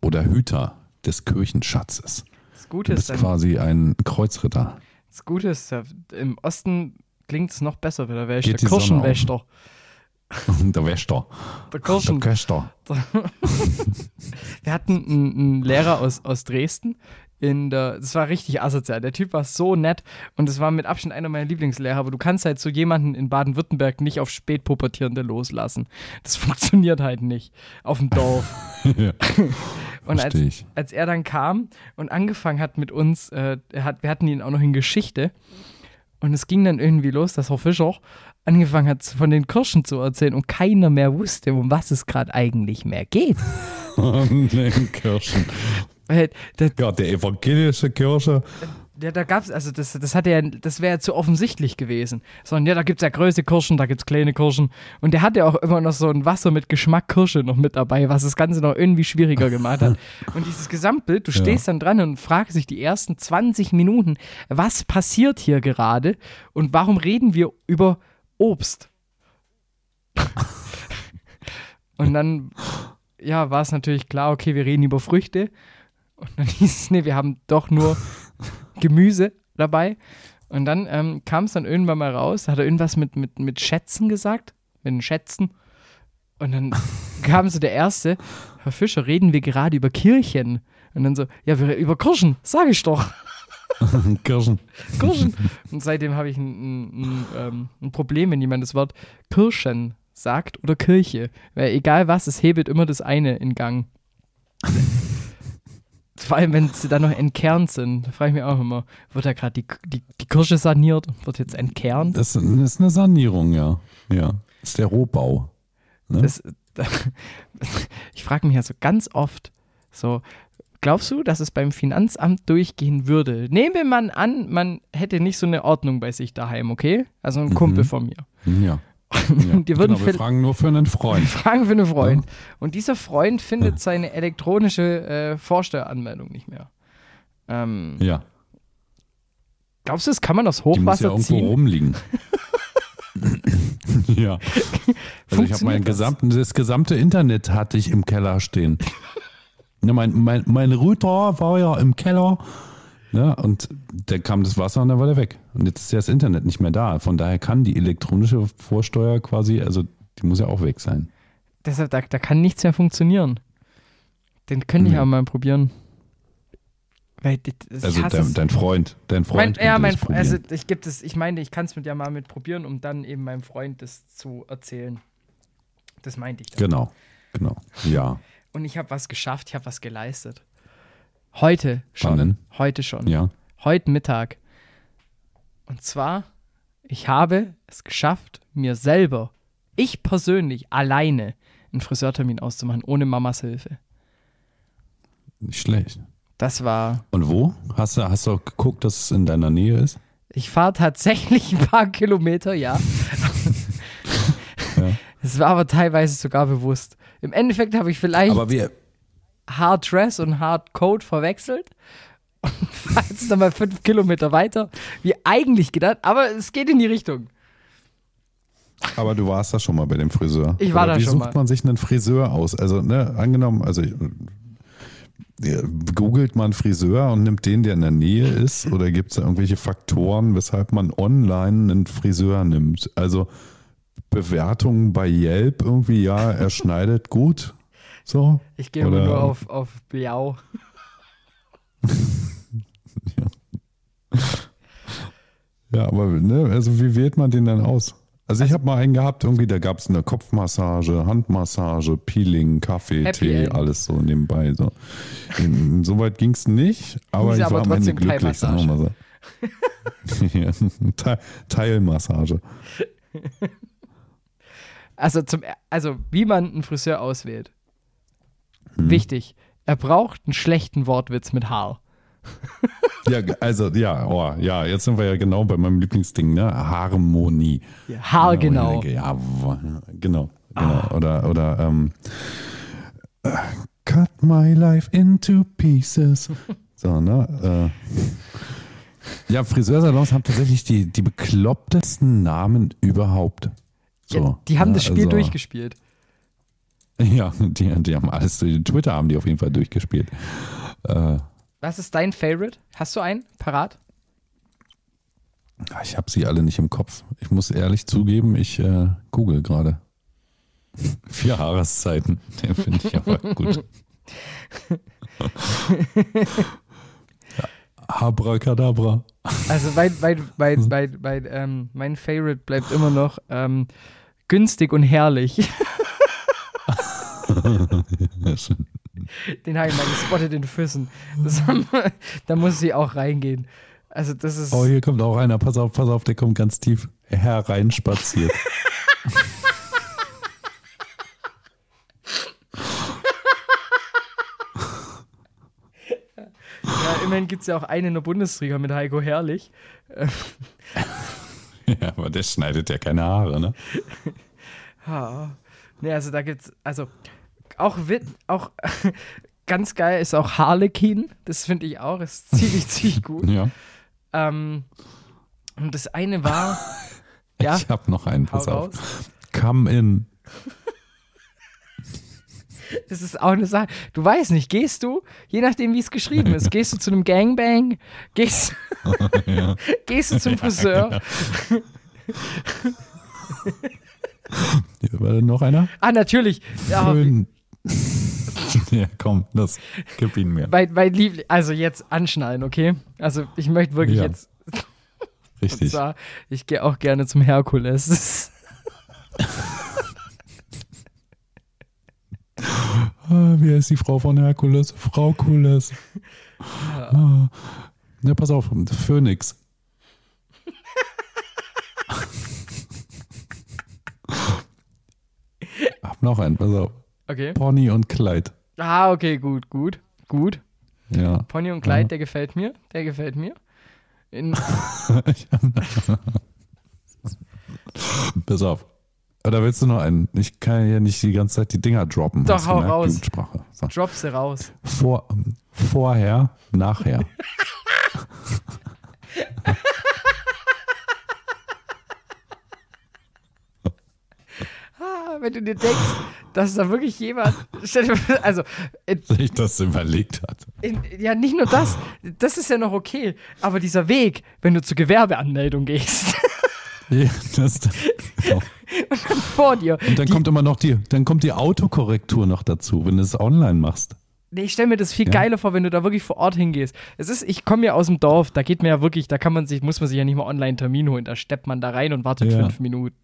oder Hüter des Kirchenschatzes.
Das
Du
Gute ist,
bist
dann,
quasi ein Kreuzritter.
das Gute ist im Osten klingt es noch besser, weil da wäre ich
Geht
der Kirchenwächter.
der Wächter.
Der
Der
Kirchen.
Köster.
Wir hatten einen, einen Lehrer aus, aus Dresden. In der, das war richtig asozial. Der Typ war so nett und es war mit Abstand einer meiner Lieblingslehrer, aber du kannst halt so jemanden in Baden-Württemberg nicht auf Spätpubertierende loslassen. Das funktioniert halt nicht auf dem Dorf. Und als, als er dann kam und angefangen hat mit uns, äh, er hat, wir hatten ihn auch noch in Geschichte. Und es ging dann irgendwie los, dass Herr Fischer angefangen hat, von den Kirschen zu erzählen und keiner mehr wusste, um was es gerade eigentlich mehr geht.
Und den Kirchen.
Weil der,
Ja, der evangelische Kirche.
Ja, da gab's, also das, das hatte ja, das wäre ja zu offensichtlich gewesen. Sondern ja, da gibt's ja große Kirschen, da gibt's kleine Kirschen. Und der hatte auch immer noch so ein Wasser mit Geschmack Kirsche noch mit dabei, was das Ganze noch irgendwie schwieriger gemacht hat. Und dieses Gesamtbild, du
Ja.
stehst dann dran und fragst dich die ersten 20 Minuten, was passiert hier gerade und warum reden wir über Obst? und dann, ja, war es natürlich klar, okay, wir reden über Früchte. Und dann hieß es, nee, wir haben doch nur Gemüse dabei. Und dann ähm, kam es dann irgendwann mal raus, hat er irgendwas mit, mit, mit Schätzen gesagt, mit den Schätzen. Und dann kam so der Erste, Herr Fischer, reden wir gerade über Kirchen? Und dann so, ja, über Kirschen, sage ich doch.
Kirschen.
Kirschen. Und seitdem habe ich ein, ein, ein, ähm, ein Problem, wenn jemand das Wort Kirschen sagt oder Kirche. Weil egal was, es hebelt immer das eine in Gang. Vor allem, wenn sie dann noch entkernt sind. Da frage ich mich auch immer, wird da gerade die, die, die Kirsche saniert? Wird jetzt entkernt?
Das ist eine Sanierung, ja. Ja. Das ist der Rohbau. Ne?
Das, ich frage mich also ganz oft, so, glaubst du, dass es beim Finanzamt durchgehen würde? Nehmen wir an, man hätte nicht so eine Ordnung bei sich daheim, okay? Also ein Kumpel
Mhm.
von mir.
Ja. Ja.
Die würden
genau, wir fragen nur für einen Freund.
Fragen für einen Freund. Und dieser Freund findet seine elektronische äh, Vorsteueranmeldung nicht mehr. Ähm,
Ja.
glaubst du, das kann man aus
Die muss ja
Hochwasser
irgendwo
ziehen?
rumliegen. ja. Also ich habe mein
das?
gesamten, das gesamte Internet hatte ich im Keller stehen. Ja, mein, mein, mein Router war ja im Keller. Ne, und da kam das Wasser und dann war der weg. Und jetzt ist ja das Internet nicht mehr da. Von daher kann die elektronische Vorsteuer quasi, also die muss ja auch weg sein.
Deshalb, da, da kann nichts mehr funktionieren. Den könnte ich aber mal probieren. Weil das- das-
Also dein, dein Freund, dein
mein,
Freund.
ja,
könnte
mein
das
Fre- also ich gibt es, ich meine, ich kann es mit ja mal mit probieren, um dann eben meinem Freund das zu erzählen. Das meinte ich. Dann.
Genau, genau. Ja,
Und ich habe was geschafft, ich habe was geleistet. Heute schon.
Wann?
Heute schon.
ja.
Heute Mittag. Und zwar, ich habe es geschafft, mir selber, ich persönlich, alleine einen Friseurtermin auszumachen, ohne Mamas Hilfe.
Nicht schlecht.
Das war.
Und wo? Hast du, hast du auch geguckt, dass es in deiner Nähe ist?
Ich fahre tatsächlich ein paar Kilometer, ja.
Ja.
Es war aber teilweise sogar bewusst. Im Endeffekt habe ich vielleicht
Aber wir,
Hard Dress und Hard Code verwechselt. Und fahre jetzt nochmal fünf Kilometer weiter, wie eigentlich gedacht, aber es geht in die Richtung.
aber du warst da schon mal bei dem Friseur.
Ich war
Oder
da
wie
schon
sucht
mal.
man sich einen Friseur aus? Also, ne, angenommen, also äh, googelt man Friseur und nimmt den, der in der Nähe ist, oder gibt es da irgendwelche Faktoren, weshalb man online einen Friseur nimmt? Also Bewertungen bei Yelp irgendwie, ja, er schneidet gut. So.
Ich gehe immer nur auf, auf Biau.
Ja, aber ne, also wie wählt man den dann aus? Also ich habe mal einen gehabt, irgendwie, da gab es eine Kopfmassage, Handmassage, Peeling, Kaffee,
Happy
Tee,
End.
alles so nebenbei. So. In- Soweit ging es nicht, aber
Hieß
ich
aber
war am Ende glücklich, sagen wir mal so. ja, Te- Teilmassage.
Also, zum, also, wie man einen Friseur auswählt.
Hm.
Wichtig. Er braucht einen schlechten Wortwitz mit Haar.
Ja, also ja, oh, ja, jetzt sind wir ja genau bei meinem Lieblingsding, ne? Harmonie.
Ja, Haar
Ja, ich
genau.
denke, ja, genau, genau. Oder, oder ähm, äh, Cut my life into pieces. So, ne? Äh, ja, Friseursalons haben tatsächlich die, die beklopptesten Namen überhaupt. So,
ja, die haben
ne?
das Spiel
also,
durchgespielt.
Ja, die, die haben alles, durch Twitter haben die auf jeden Fall durchgespielt. Äh,
Was ist dein Favorite? Hast du einen parat?
ich habe sie alle nicht im Kopf. Ich muss ehrlich zugeben, ich äh, google gerade. Vier Jahreszeiten, den finde ich aber gut. Abracadabra.
Also mein, mein, mein, mein, mein, ähm, mein Favorite bleibt immer noch ähm, günstig und herrlich. Den habe ich mal gespottet in Füssen. Haben, da muss sie auch reingehen. Also das ist.
Oh, hier kommt auch einer. Pass auf, pass auf, der kommt ganz tief hereinspaziert.
Ja, immerhin gibt es ja auch einen in der Bundesliga mit Heiko Herrlich.
ja, aber der schneidet ja keine Haare, ne?
Ja. Nee, also da gibt's, also auch, wit- auch ganz geil ist auch Harlequin. Das finde ich auch, ist ziemlich, ziemlich gut.
Ja.
Ähm, und das eine war, ja,
Ich habe noch einen, pass auf.
raus.
Come in.
Das ist auch eine Sache. Du weißt nicht, gehst du, je nachdem, wie es geschrieben ist, gehst du zu einem Gangbang, gehst,
ja.
gehst du zum Friseur.
Hier war da noch einer?
Ah, natürlich. Ja,
Föhn. ja, komm, das gib ihn mir.
mein, mein Liebling, also jetzt anschnallen, okay? Also ich möchte wirklich
Ja.
jetzt, und
Richtig.
zwar, ich gehe auch gerne zum Herkules.
Ah, wie heißt die Frau von Herkules? Frau Kules. Ah. Ja, pass auf, Phoenix. Hab noch einen, pass auf.
Okay.
Pony und Kleid.
Ah, okay, gut, gut, gut.
Ja.
Pony und Kleid,
Ja.
der gefällt mir, der gefällt mir. In,
Pass auf. Oder willst du noch einen? Ich kann ja nicht die ganze Zeit die Dinger droppen.
Doch, hau raus.
Jugendsprache. So.
drop sie raus.
Vor, vorher, nachher.
Ah, wenn du dir denkst, dass da wirklich jemand, also, in,
sich das überlegt hat.
in, ja, nicht nur das, das ist ja noch okay, aber dieser Weg, wenn du zur Gewerbeanmeldung gehst,
Ja, das, genau.
vor dir,
Und dann
die,
kommt immer noch die, dann kommt die Autokorrektur noch dazu, wenn du es online machst.
Ich stelle mir das viel
Ja.
geiler vor, wenn du da wirklich vor Ort hingehst. Es ist, ich komme ja aus dem Dorf, da geht mir ja wirklich, da kann man sich, muss man sich ja nicht mal online einen Termin holen, da steppt man da rein und wartet
Ja.
fünf Minuten.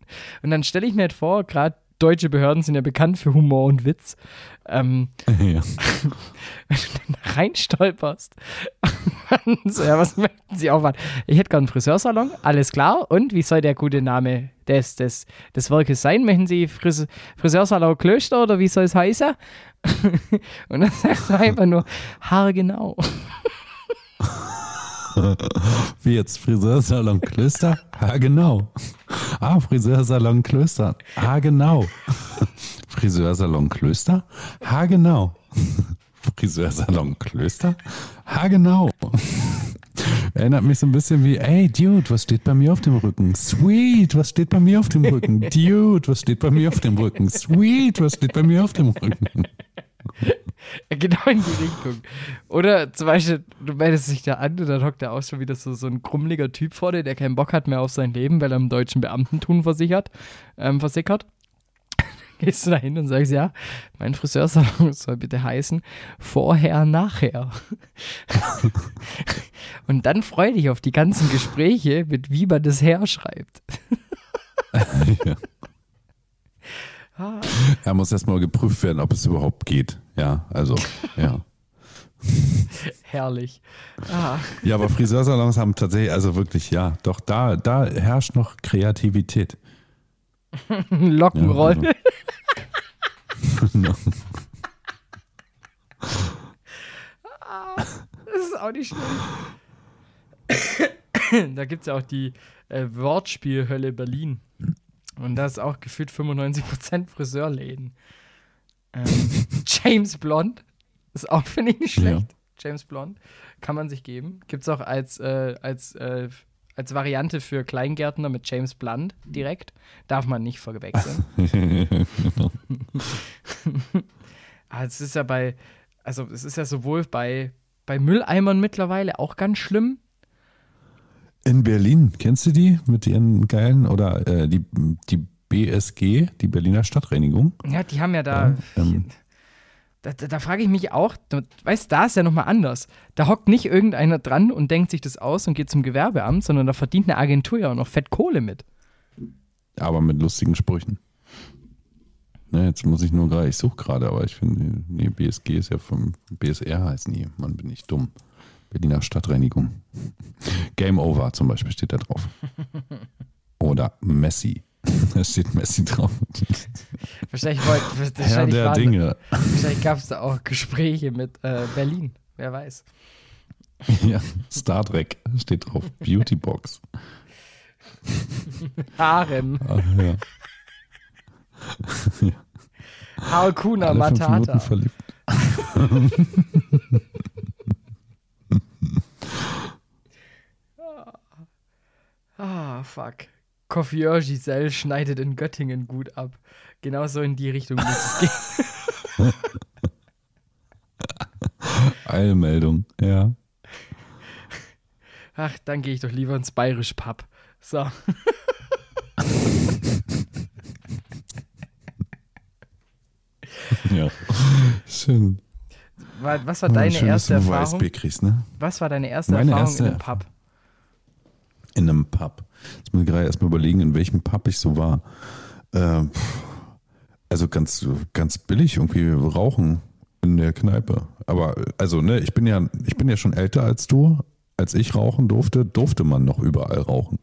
Und dann stelle ich mir halt vor, gerade deutsche Behörden sind ja bekannt für Humor und Witz. Ähm,
Ja.
wenn du dann da reinstolperst. so, ja, was möchten Sie aufwarten? Ich hätte gerne einen Friseursalon, alles klar. Und wie soll der gute Name des, des, des Werkes sein? Möchten Sie Frise Friseursalon Klöster oder wie soll es heißen? Und dann sagst du einfach nur, haargenau.
Wie jetzt Friseursalon Klöster? Ja, genau. Ah, Friseursalon Klöster. Ah, genau. Friseursalon Klöster? Ha, genau. Friseursalon Klöster? Ha, genau. Erinnert mich so ein bisschen wie, ey, Dude, was steht bei mir auf dem Rücken? Sweet, was steht bei mir auf dem Rücken? Dude, was steht bei mir auf dem Rücken? Sweet, was steht bei mir auf dem Rücken?
Genau in die Richtung. Oder zum Beispiel, du meldest dich da an und dann hockt da auch schon wieder so, so ein krummeliger Typ vor dir, der keinen Bock hat mehr auf sein Leben, weil er im deutschen Beamtentum versichert, ähm, versickert. Gehst du da hin und sagst, ja, mein Friseursalon soll bitte heißen, vorher, nachher. und dann freu dich auf die ganzen Gespräche, mit wie man das herschreibt.
Er muss erstmal geprüft werden, ob es überhaupt geht. Ja, also, ja.
Herrlich. Ah,
Ja, aber Friseursalons haben tatsächlich, also wirklich, ja, doch da, da herrscht noch Kreativität.
Lockenroll.
Ja, also.
Das ist auch nicht schlimm. da gibt es ja auch die äh, Wortspielhölle Berlin. Und da ist auch gefühlt 95% Friseurläden. Ähm, James Blond ist auch, finde ich, nicht
Ja.
schlecht. James Blond kann man sich geben. Gibt es auch als, äh, als, äh, als Variante für Kleingärtner mit James Blunt direkt. Darf man nicht verwechseln. Aber es ist ja bei, also es ist ja sowohl bei, bei Mülleimern mittlerweile auch ganz schlimm.
In Berlin, kennst du die mit ihren geilen oder äh, die, die BSG, die Berliner Stadtreinigung?
Ja, die haben ja da.
Ähm.
da da, da frage ich mich auch, weißt da ist ja nochmal anders. Da hockt nicht irgendeiner dran und denkt sich das aus und geht zum Gewerbeamt, sondern da verdient eine Agentur ja auch noch fett Kohle mit.
Aber mit lustigen Sprüchen. Ne, jetzt muss ich nur gerade, ich suche gerade, aber ich finde, nee, BSG ist ja vom BSR heißen die. Mann, bin ich dumm. Berliner Stadtreinigung. Game Over zum Beispiel steht da drauf. Oder Messi. Da steht Messi drauf.
Wahrscheinlich, wollt-
Herr
wahrscheinlich,
der
waren-
Dinge.
wahrscheinlich gab es da auch Gespräche mit äh, Berlin. Wer weiß.
Ja, Star Trek steht drauf. Beauty Box.
Harem.
Ach, ja.
Hakuna
Alle fünf Minuten
Matata.
verliebt.
Ah, fuck. Coiffeur Giselle schneidet in Göttingen gut ab. Genauso in die Richtung muss es gehen.
Eilmeldung, ja.
Ach, dann gehe ich doch lieber ins Bayerisch Pub. So.
ja. Schön.
Wa- Was war deine
Schön, dass
erste
du ein
Erfahrung?
Weißbier kriegst, ne?
Was war deine erste
Meine
Erfahrung
erste
in einem Pub?
In einem Pub. Jetzt muss ich gerade erstmal überlegen, in welchem Pub ich so war. Ähm, also ganz, ganz billig irgendwie rauchen in der Kneipe. Aber also, ne, ich bin ja, ich bin ja schon älter als du. Als ich rauchen durfte, durfte man noch überall rauchen.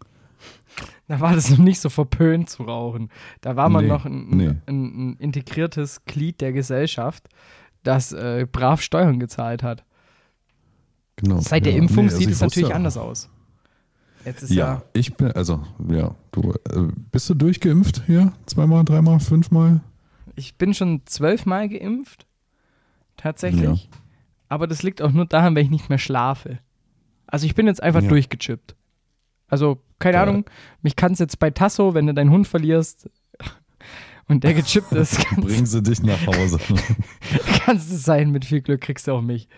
Da war das noch nicht so verpönt zu rauchen. Da war man
Nee,
noch ein,
nee.
ein, ein, integriertes Glied der Gesellschaft, das äh, brav Steuern gezahlt hat.
Genau.
Seit der
Ja,
Impfung
nee, also
sieht es natürlich
wusste-
anders aus. Jetzt ist
Ja,
ja,
ich bin, also, ja, du, äh, bist du durchgeimpft hier? Zweimal, dreimal, fünfmal?
ich bin schon zwölfmal geimpft. Tatsächlich. Aber das liegt auch nur daran, weil ich nicht mehr schlafe. Also ich bin jetzt einfach
Ja.
durchgechippt. Also, keine
Geil.
Ahnung, mich kannst jetzt bei Tasso, wenn du deinen Hund verlierst und der gechippt ist,
Bringen sie dich nach Hause.
kannst es sein, mit viel Glück kriegst du auch mich.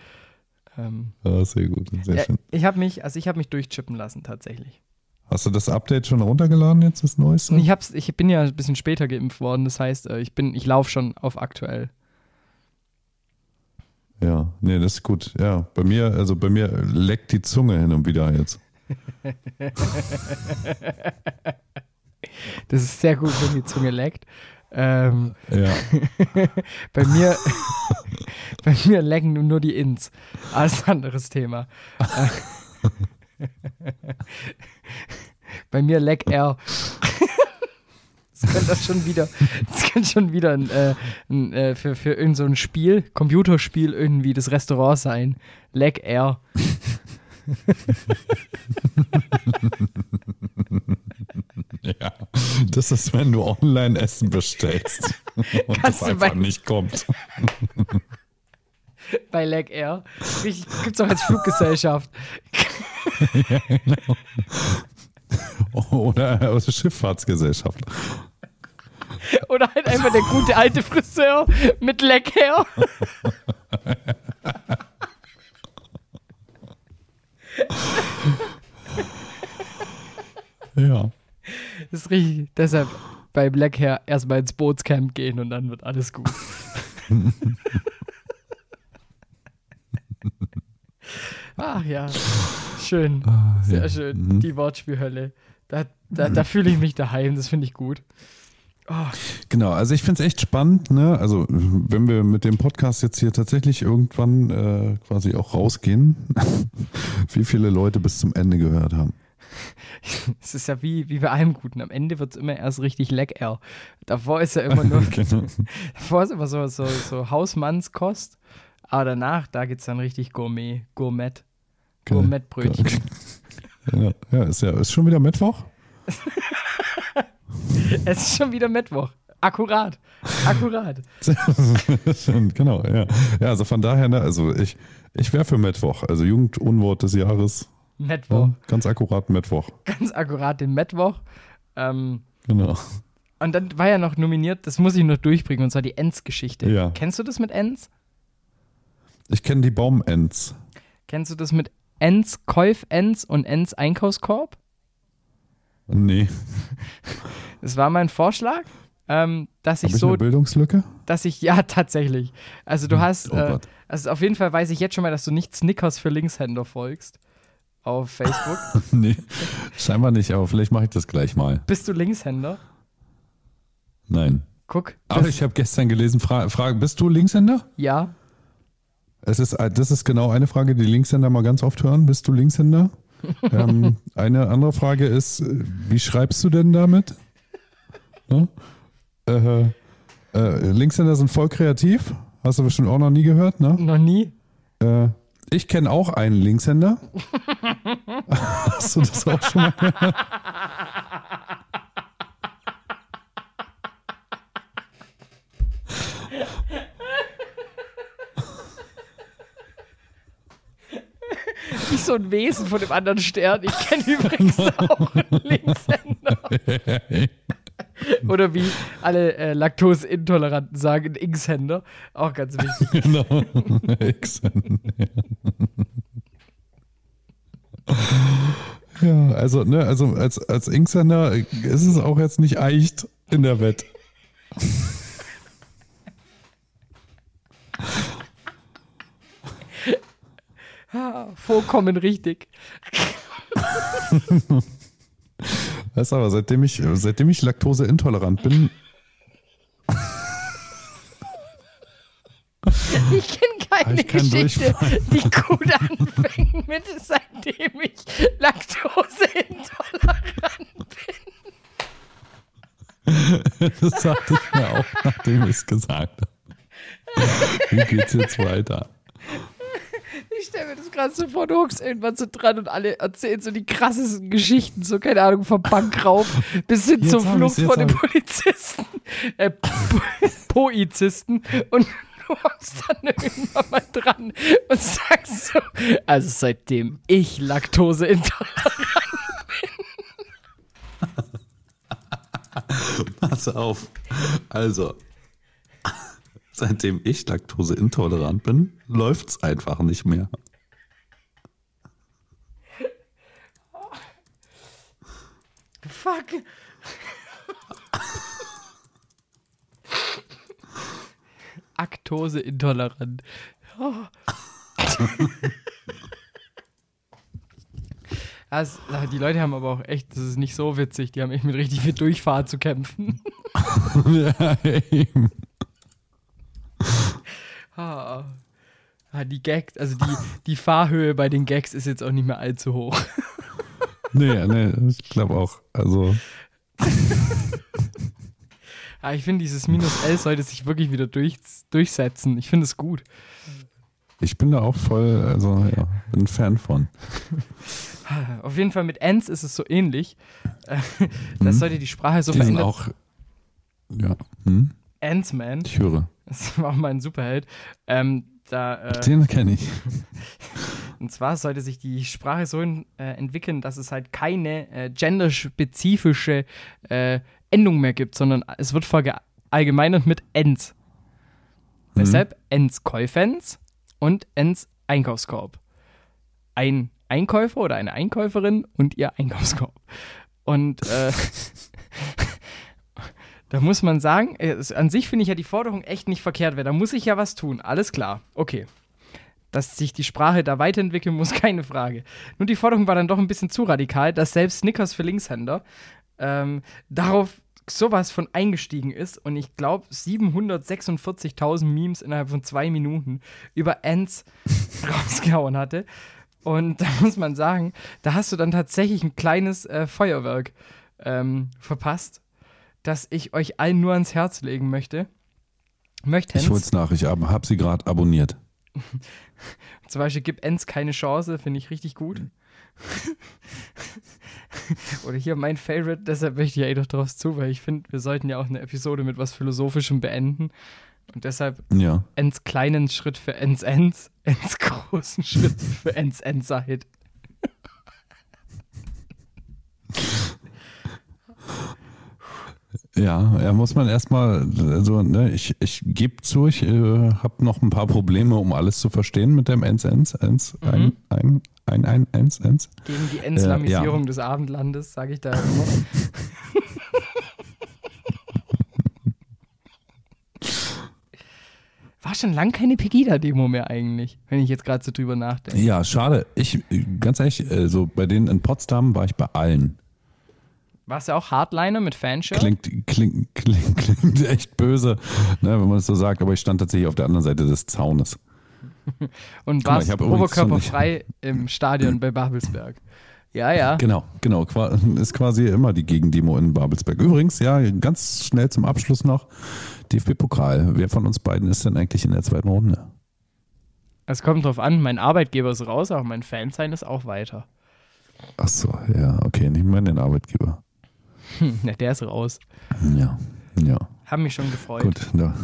Ähm,
ja, sehr gut, sehr
ja,
schön.
ich habe mich, also ich habe mich durchchippen lassen tatsächlich.
Hast du das Update schon runtergeladen jetzt, das Neueste?
Ich, hab's, ich bin ja ein bisschen später geimpft worden, das heißt, äh, ich bin, ich laufe schon auf aktuell.
Ja, nee, das ist gut. Ja, bei mir, also bei mir leckt die Zunge hin und wieder jetzt.
Das ist sehr gut, wenn die Zunge leckt. Ähm,
Ja,
bei mir, bei mir lecken nur die Ins. Alles anderes Thema. Bei mir leck er. Das könnte das schon wieder, das könnte schon wieder ein, äh, ein, äh, für, für irgend so ein Spiel, Computerspiel irgendwie das Restaurant sein. Leck er.
Ja. Das ist, wenn du online Essen bestellst und
Kannst du
einfach nicht kommt.
Bei Leg Air. Richtig, gibt's auch als Fluggesellschaft.
Oder aus der Schifffahrtsgesellschaft.
Oder halt einfach der gute alte Friseur mit Leg Hair.
Ja.
Das ist richtig. Deshalb bei Black Hair erstmal ins Bootscamp gehen und dann wird alles gut. Ach ja, schön. Sehr
Ah, ja.
schön.
Mhm.
Die Wortspielhölle. Da, da, da fühle ich mich daheim, das finde ich gut.
Genau, also ich finde es echt spannend, ne? Also wenn wir mit dem Podcast jetzt hier tatsächlich irgendwann äh, quasi auch rausgehen, wie viele Leute bis zum Ende gehört haben.
Es ist ja wie, wie bei allem Guten. Am Ende wird es immer erst richtig Leg Air. Davor ist ja immer nur,
Genau.
davor ist immer so, so, so Hausmannskost. Aber danach, da geht es dann richtig Gourmet, Gourmet,
Geil.
Gourmetbrötchen.
Ja, ja, ist ja ist schon wieder Mittwoch.
Es ist schon wieder Mittwoch. Akkurat. Akkurat.
genau, ja. Ja, also von daher, ne, also ich, ich wäre für Mittwoch, also Jugendunwort des Jahres.
Mittwoch.
Ja, ganz akkurat Mittwoch.
Ganz akkurat den Mittwoch. Ähm,
Genau.
und dann war ja noch nominiert, das muss ich noch durchbringen, und zwar die Ents-Geschichte.
Ja.
Kennst du das mit Ents?
Ich kenne die Bauments.
Kennst du das mit Ents, Käuf-Ents und Ents Einkaufskorb?
Nee.
Das war mein Vorschlag, ähm, dass ich
ich
so,
eine Bildungslücke?
dass ich, ja, tatsächlich. Also du hast,
Oh
äh,
Gott.
also auf jeden Fall weiß ich jetzt schon mal, dass du nicht Snickers für Linkshänder folgst auf Facebook.
Nee, scheinbar nicht, aber vielleicht mache ich das gleich mal.
Bist du Linkshänder?
Nein.
Guck.
Aber ich habe gestern gelesen, Fra Frage, bist du Linkshänder?
Ja.
Es ist, äh, das ist genau eine Frage, die Linkshänder mal ganz oft hören. Bist du Linkshänder? ähm, eine andere Frage ist, äh, wie schreibst du denn damit? Ne? Äh, äh, Linkshänder sind voll kreativ. Hast du bestimmt auch noch nie gehört, ne?
Noch nie?
Äh, ich kenne auch einen Linkshänder. Hast du das auch schon mal gehört?
nicht so ein Wesen von dem anderen Stern. Ich kenne übrigens auch einen Linkshänder. Oder wie alle äh, Laktoseintoleranten sagen, ein X-Händer. Auch ganz wichtig.
genau. Exen, ja. also, ne, also als, als Inksender ist es auch jetzt nicht echt in der Welt.
Vollkommen richtig.
Weißt du, aber seitdem ich, seitdem ich laktoseintolerant bin,
Ich kenne keine Geschichte, die gut anfängt mit seitdem ich laktoseintolerant
das sagte ich mir auch, nachdem ich es gesagt habe. Wie geht's jetzt weiter?
Ich stelle mir das gerade so vor, du hockst irgendwann so dran und alle erzählen so die krassesten Geschichten, so keine Ahnung, vom Bankraub bis hin zur
ich's,
Flucht von den Polizisten, äh, Po- Poizisten. Und du hockst dann irgendwann mal dran und sagst so, also seitdem ich laktoseintolerant
Pass auf. Also, seitdem ich laktoseintolerant bin, läuft's einfach nicht mehr.
Fuck. Aktoseintolerant. Oh. Das, die Leute haben aber auch echt, das ist nicht so witzig, die haben echt mit richtig viel Durchfahrt zu kämpfen.
ja, eben.
Ah. Ah, die Gags, also die, die Fahrhöhe bei den Gags ist jetzt auch nicht mehr allzu hoch.
Nee, nee, ich glaube auch. Also,
Ah, ich finde, dieses Minus L sollte sich wirklich wieder durch, durchsetzen. Ich finde es gut.
ich bin da auch voll, also ja, bin ein Fan von.
Auf jeden Fall mit Ants ist es so ähnlich. Äh, Das sollte die Sprache so
Die sind
verändern.
auch, ja, hm?
Ant-Man,
ich höre.
das war auch mein Superheld. Ähm, da, äh,
Den kenne ich.
und zwar sollte sich die Sprache so äh, entwickeln, dass es halt keine äh, genderspezifische äh, Endung mehr gibt, sondern es wird verallgemeinert mit Ents. Weshalb Ents Käufens und Ents Einkaufskorb. Ein Einkäufer oder eine Einkäuferin und ihr Einkaufskorb. Und äh, da muss man sagen, äh, es, an sich finde ich ja die Forderung echt nicht verkehrt, weil da muss ich ja was tun. Alles klar, okay. Dass sich die Sprache da weiterentwickeln muss, keine Frage. Nur die Forderung war dann doch ein bisschen zu radikal, dass selbst Snickers für Linkshänder ähm, darauf sowas von eingestiegen ist und ich glaube 746.000 Memes innerhalb von zwei Minuten über Ants rausgehauen hatte. Und da muss man sagen, da hast du dann tatsächlich ein kleines äh, Feuerwerk ähm, verpasst, das ich euch allen nur ans Herz legen möchte. Möchte
Ich hol's nach, ich hab sie gerade abonniert.
Zum Beispiel Gib Ents keine Chance, finde ich richtig gut. Oder hier mein Favorite, deshalb möchte ich ja eh doch drauf zu, weil ich finde, wir sollten ja auch eine Episode mit was Philosophischem beenden. Und deshalb
Ja.
Ents kleinen Schritt für Ents Ents, Ents großen Schritt für Ents Endside.
Ja, ja, muss man erstmal, also, ne, ich, ich gebe zu, ich äh, habe noch ein paar Probleme, um alles zu verstehen mit dem Ens, Ens, Ens, ein, ein, ein, ein, Ens, Ens.
Gegen die Enslamisierung des Abendlandes, sage ich da immer. War schon lang keine Pegida-Demo mehr eigentlich, wenn ich jetzt gerade so drüber nachdenke.
Ja, schade. Ich, äh, ganz ehrlich, äh, so bei denen in Potsdam war ich bei allen.
Warst du auch Hardliner mit Fanshirt?
Klingt, klingt, klingt, klingt echt böse, ne, wenn man es so sagt, aber ich stand tatsächlich auf der anderen Seite des Zaunes.
Und warst oberkörperfrei im Stadion bei Babelsberg. Ja, ja.
Genau, genau. Ist quasi immer die Gegendemo in Babelsberg. Übrigens, ja, ganz schnell zum Abschluss noch. DFB-Pokal. Wer von uns beiden ist denn eigentlich in der zweiten Runde?
Es kommt drauf an, mein Arbeitgeber ist raus, aber mein Fansein ist auch weiter.
Ach so, ja, okay, nicht mal den Arbeitgeber.
Hm, na, der ist raus.
Ja, ja.
Haben mich schon gefreut.
Gut, da,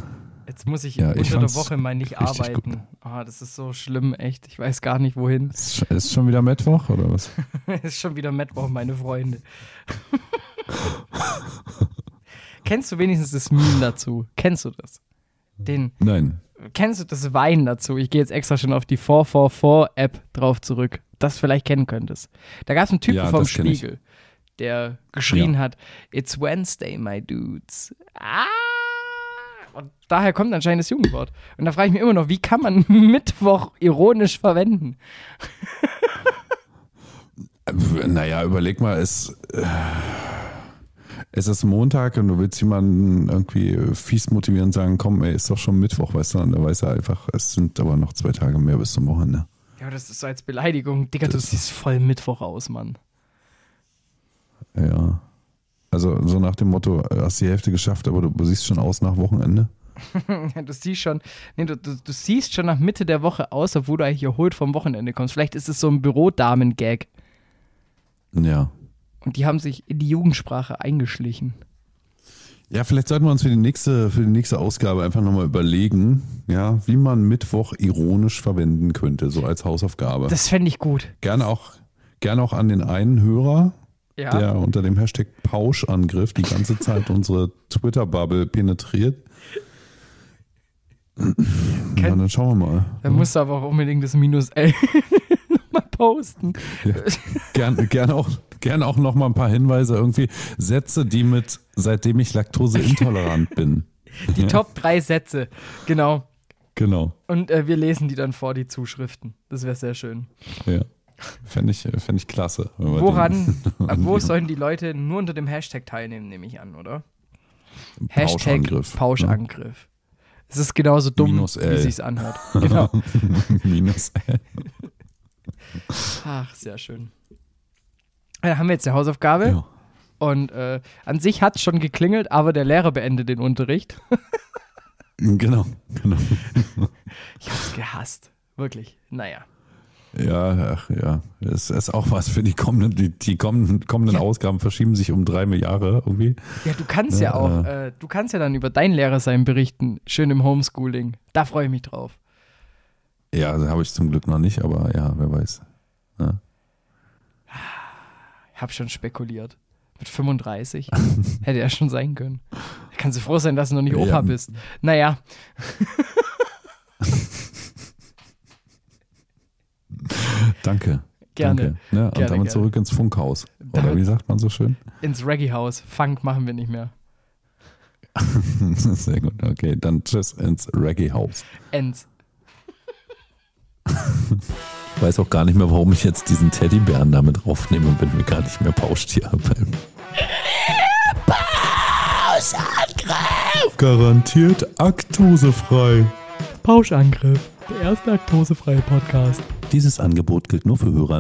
Jetzt muss ich
Ja,
unter der Woche mal nicht arbeiten. Ah, das ist so schlimm, echt. Ich weiß gar nicht, wohin.
Ist, ist schon wieder Mittwoch oder was?
ist schon wieder Mittwoch, meine Freunde. Kennst du wenigstens das Meme dazu? Kennst du das? Den,
Nein.
kennst du das Wein dazu? Ich gehe jetzt extra schon auf die 444-App drauf zurück, das vielleicht kennen könntest. Da gab es einen Typen
Ja,
vom. Spiegel, der geschrien hat, It's Wednesday, my dudes. Ah! Und daher kommt anscheinend das Jugendwort. Und da frage ich mich immer noch, wie kann man Mittwoch ironisch verwenden?
Naja, überleg mal, es, äh, es ist Montag und du willst jemanden irgendwie fies motivieren und sagen, komm, ey, ist doch schon Mittwoch, weißt du, und da weiß er einfach, es sind aber noch zwei Tage mehr bis zum Wochenende.
Ja, das ist so als Beleidigung. Digga, du
Das-
siehst voll Mittwoch aus, Mann.
Ja. Also so nach dem Motto, äh, hast die Hälfte geschafft, aber du, du siehst schon aus nach Wochenende.
Du siehst schon, nee, du, du, du siehst schon nach Mitte der Woche aus, obwohl du eigentlich erholt vom Wochenende kommst. Vielleicht ist es so ein Bürodamen-Gag.
Ja.
Und die haben sich in die Jugendsprache eingeschlichen.
Ja, vielleicht sollten wir uns für die nächste, für die nächste Ausgabe einfach nochmal überlegen, ja, wie man Mittwoch ironisch verwenden könnte, so als Hausaufgabe.
Das fände ich gut.
Gerne auch, gerne auch an den einen Hörer,
Ja.
der unter dem Hashtag Pauschangriff die ganze Zeit unsere Twitter-Bubble penetriert. Ja, dann schauen wir mal.
Dann musst du aber auch unbedingt das Minus L nochmal posten.
Gerne gern auch, gern auch noch mal ein paar Hinweise, irgendwie Sätze, die mit, seitdem ich laktoseintolerant bin.
Die Top 3 Sätze. Genau.
Genau.
Und äh, wir lesen die dann vor, die Zuschriften. Das wäre sehr schön.
Ja. Fände ich, fänd ich klasse.
Woran,
den-
äh, wo sollen die Leute nur unter dem Hashtag teilnehmen, nehme ich an, oder?
Pauschangriff.
Hashtag Pauschangriff. Es ist genauso dumm,
Minus
wie
L.
sich's anhört. Genau.
Minus L.
Ach, sehr schön. Dann haben wir jetzt die Hausaufgabe.
Ja.
Und äh, an sich hat es schon geklingelt, aber der Lehrer beendet den Unterricht.
Genau, genau.
Ich hab's gehasst. Wirklich. Naja.
Ja, ach ja. Es ist auch was für die kommenden, die, die kommenden, kommenden
Ja.
Ausgaben verschieben sich um drei Jahre irgendwie.
Ja, du kannst ja,
Ja,
auch, äh, du kannst ja dann über dein Lehrer sein berichten. Schön im Homeschooling. Da freue ich mich drauf.
Ja, also habe ich zum Glück noch nicht, aber ja, wer weiß. Ja.
Ich hab schon spekuliert. Mit 35 hätte er schon sein können. Kannst du froh sein, dass du noch nicht Opa
Ja.
bist. Naja,
Danke.
gerne.
Danke. Ja, und
Gerne,
damit
gerne.
zurück ins Funkhaus. Oder
Damit-
wie sagt man so schön?
Ins Reggae-Haus. Funk machen wir nicht mehr.
Sehr gut. Okay, dann tschüss ins Reggae-Haus.
Ends.
Ich weiß auch gar nicht mehr, warum ich jetzt diesen Teddybären damit draufnehme, wenn wir gar nicht mehr Pauschtier beim Pauschangriff! Garantiert aktosefrei.
Pauschangriff. Der erste laktosefreie Podcast.
Dieses Angebot gilt nur für Hörer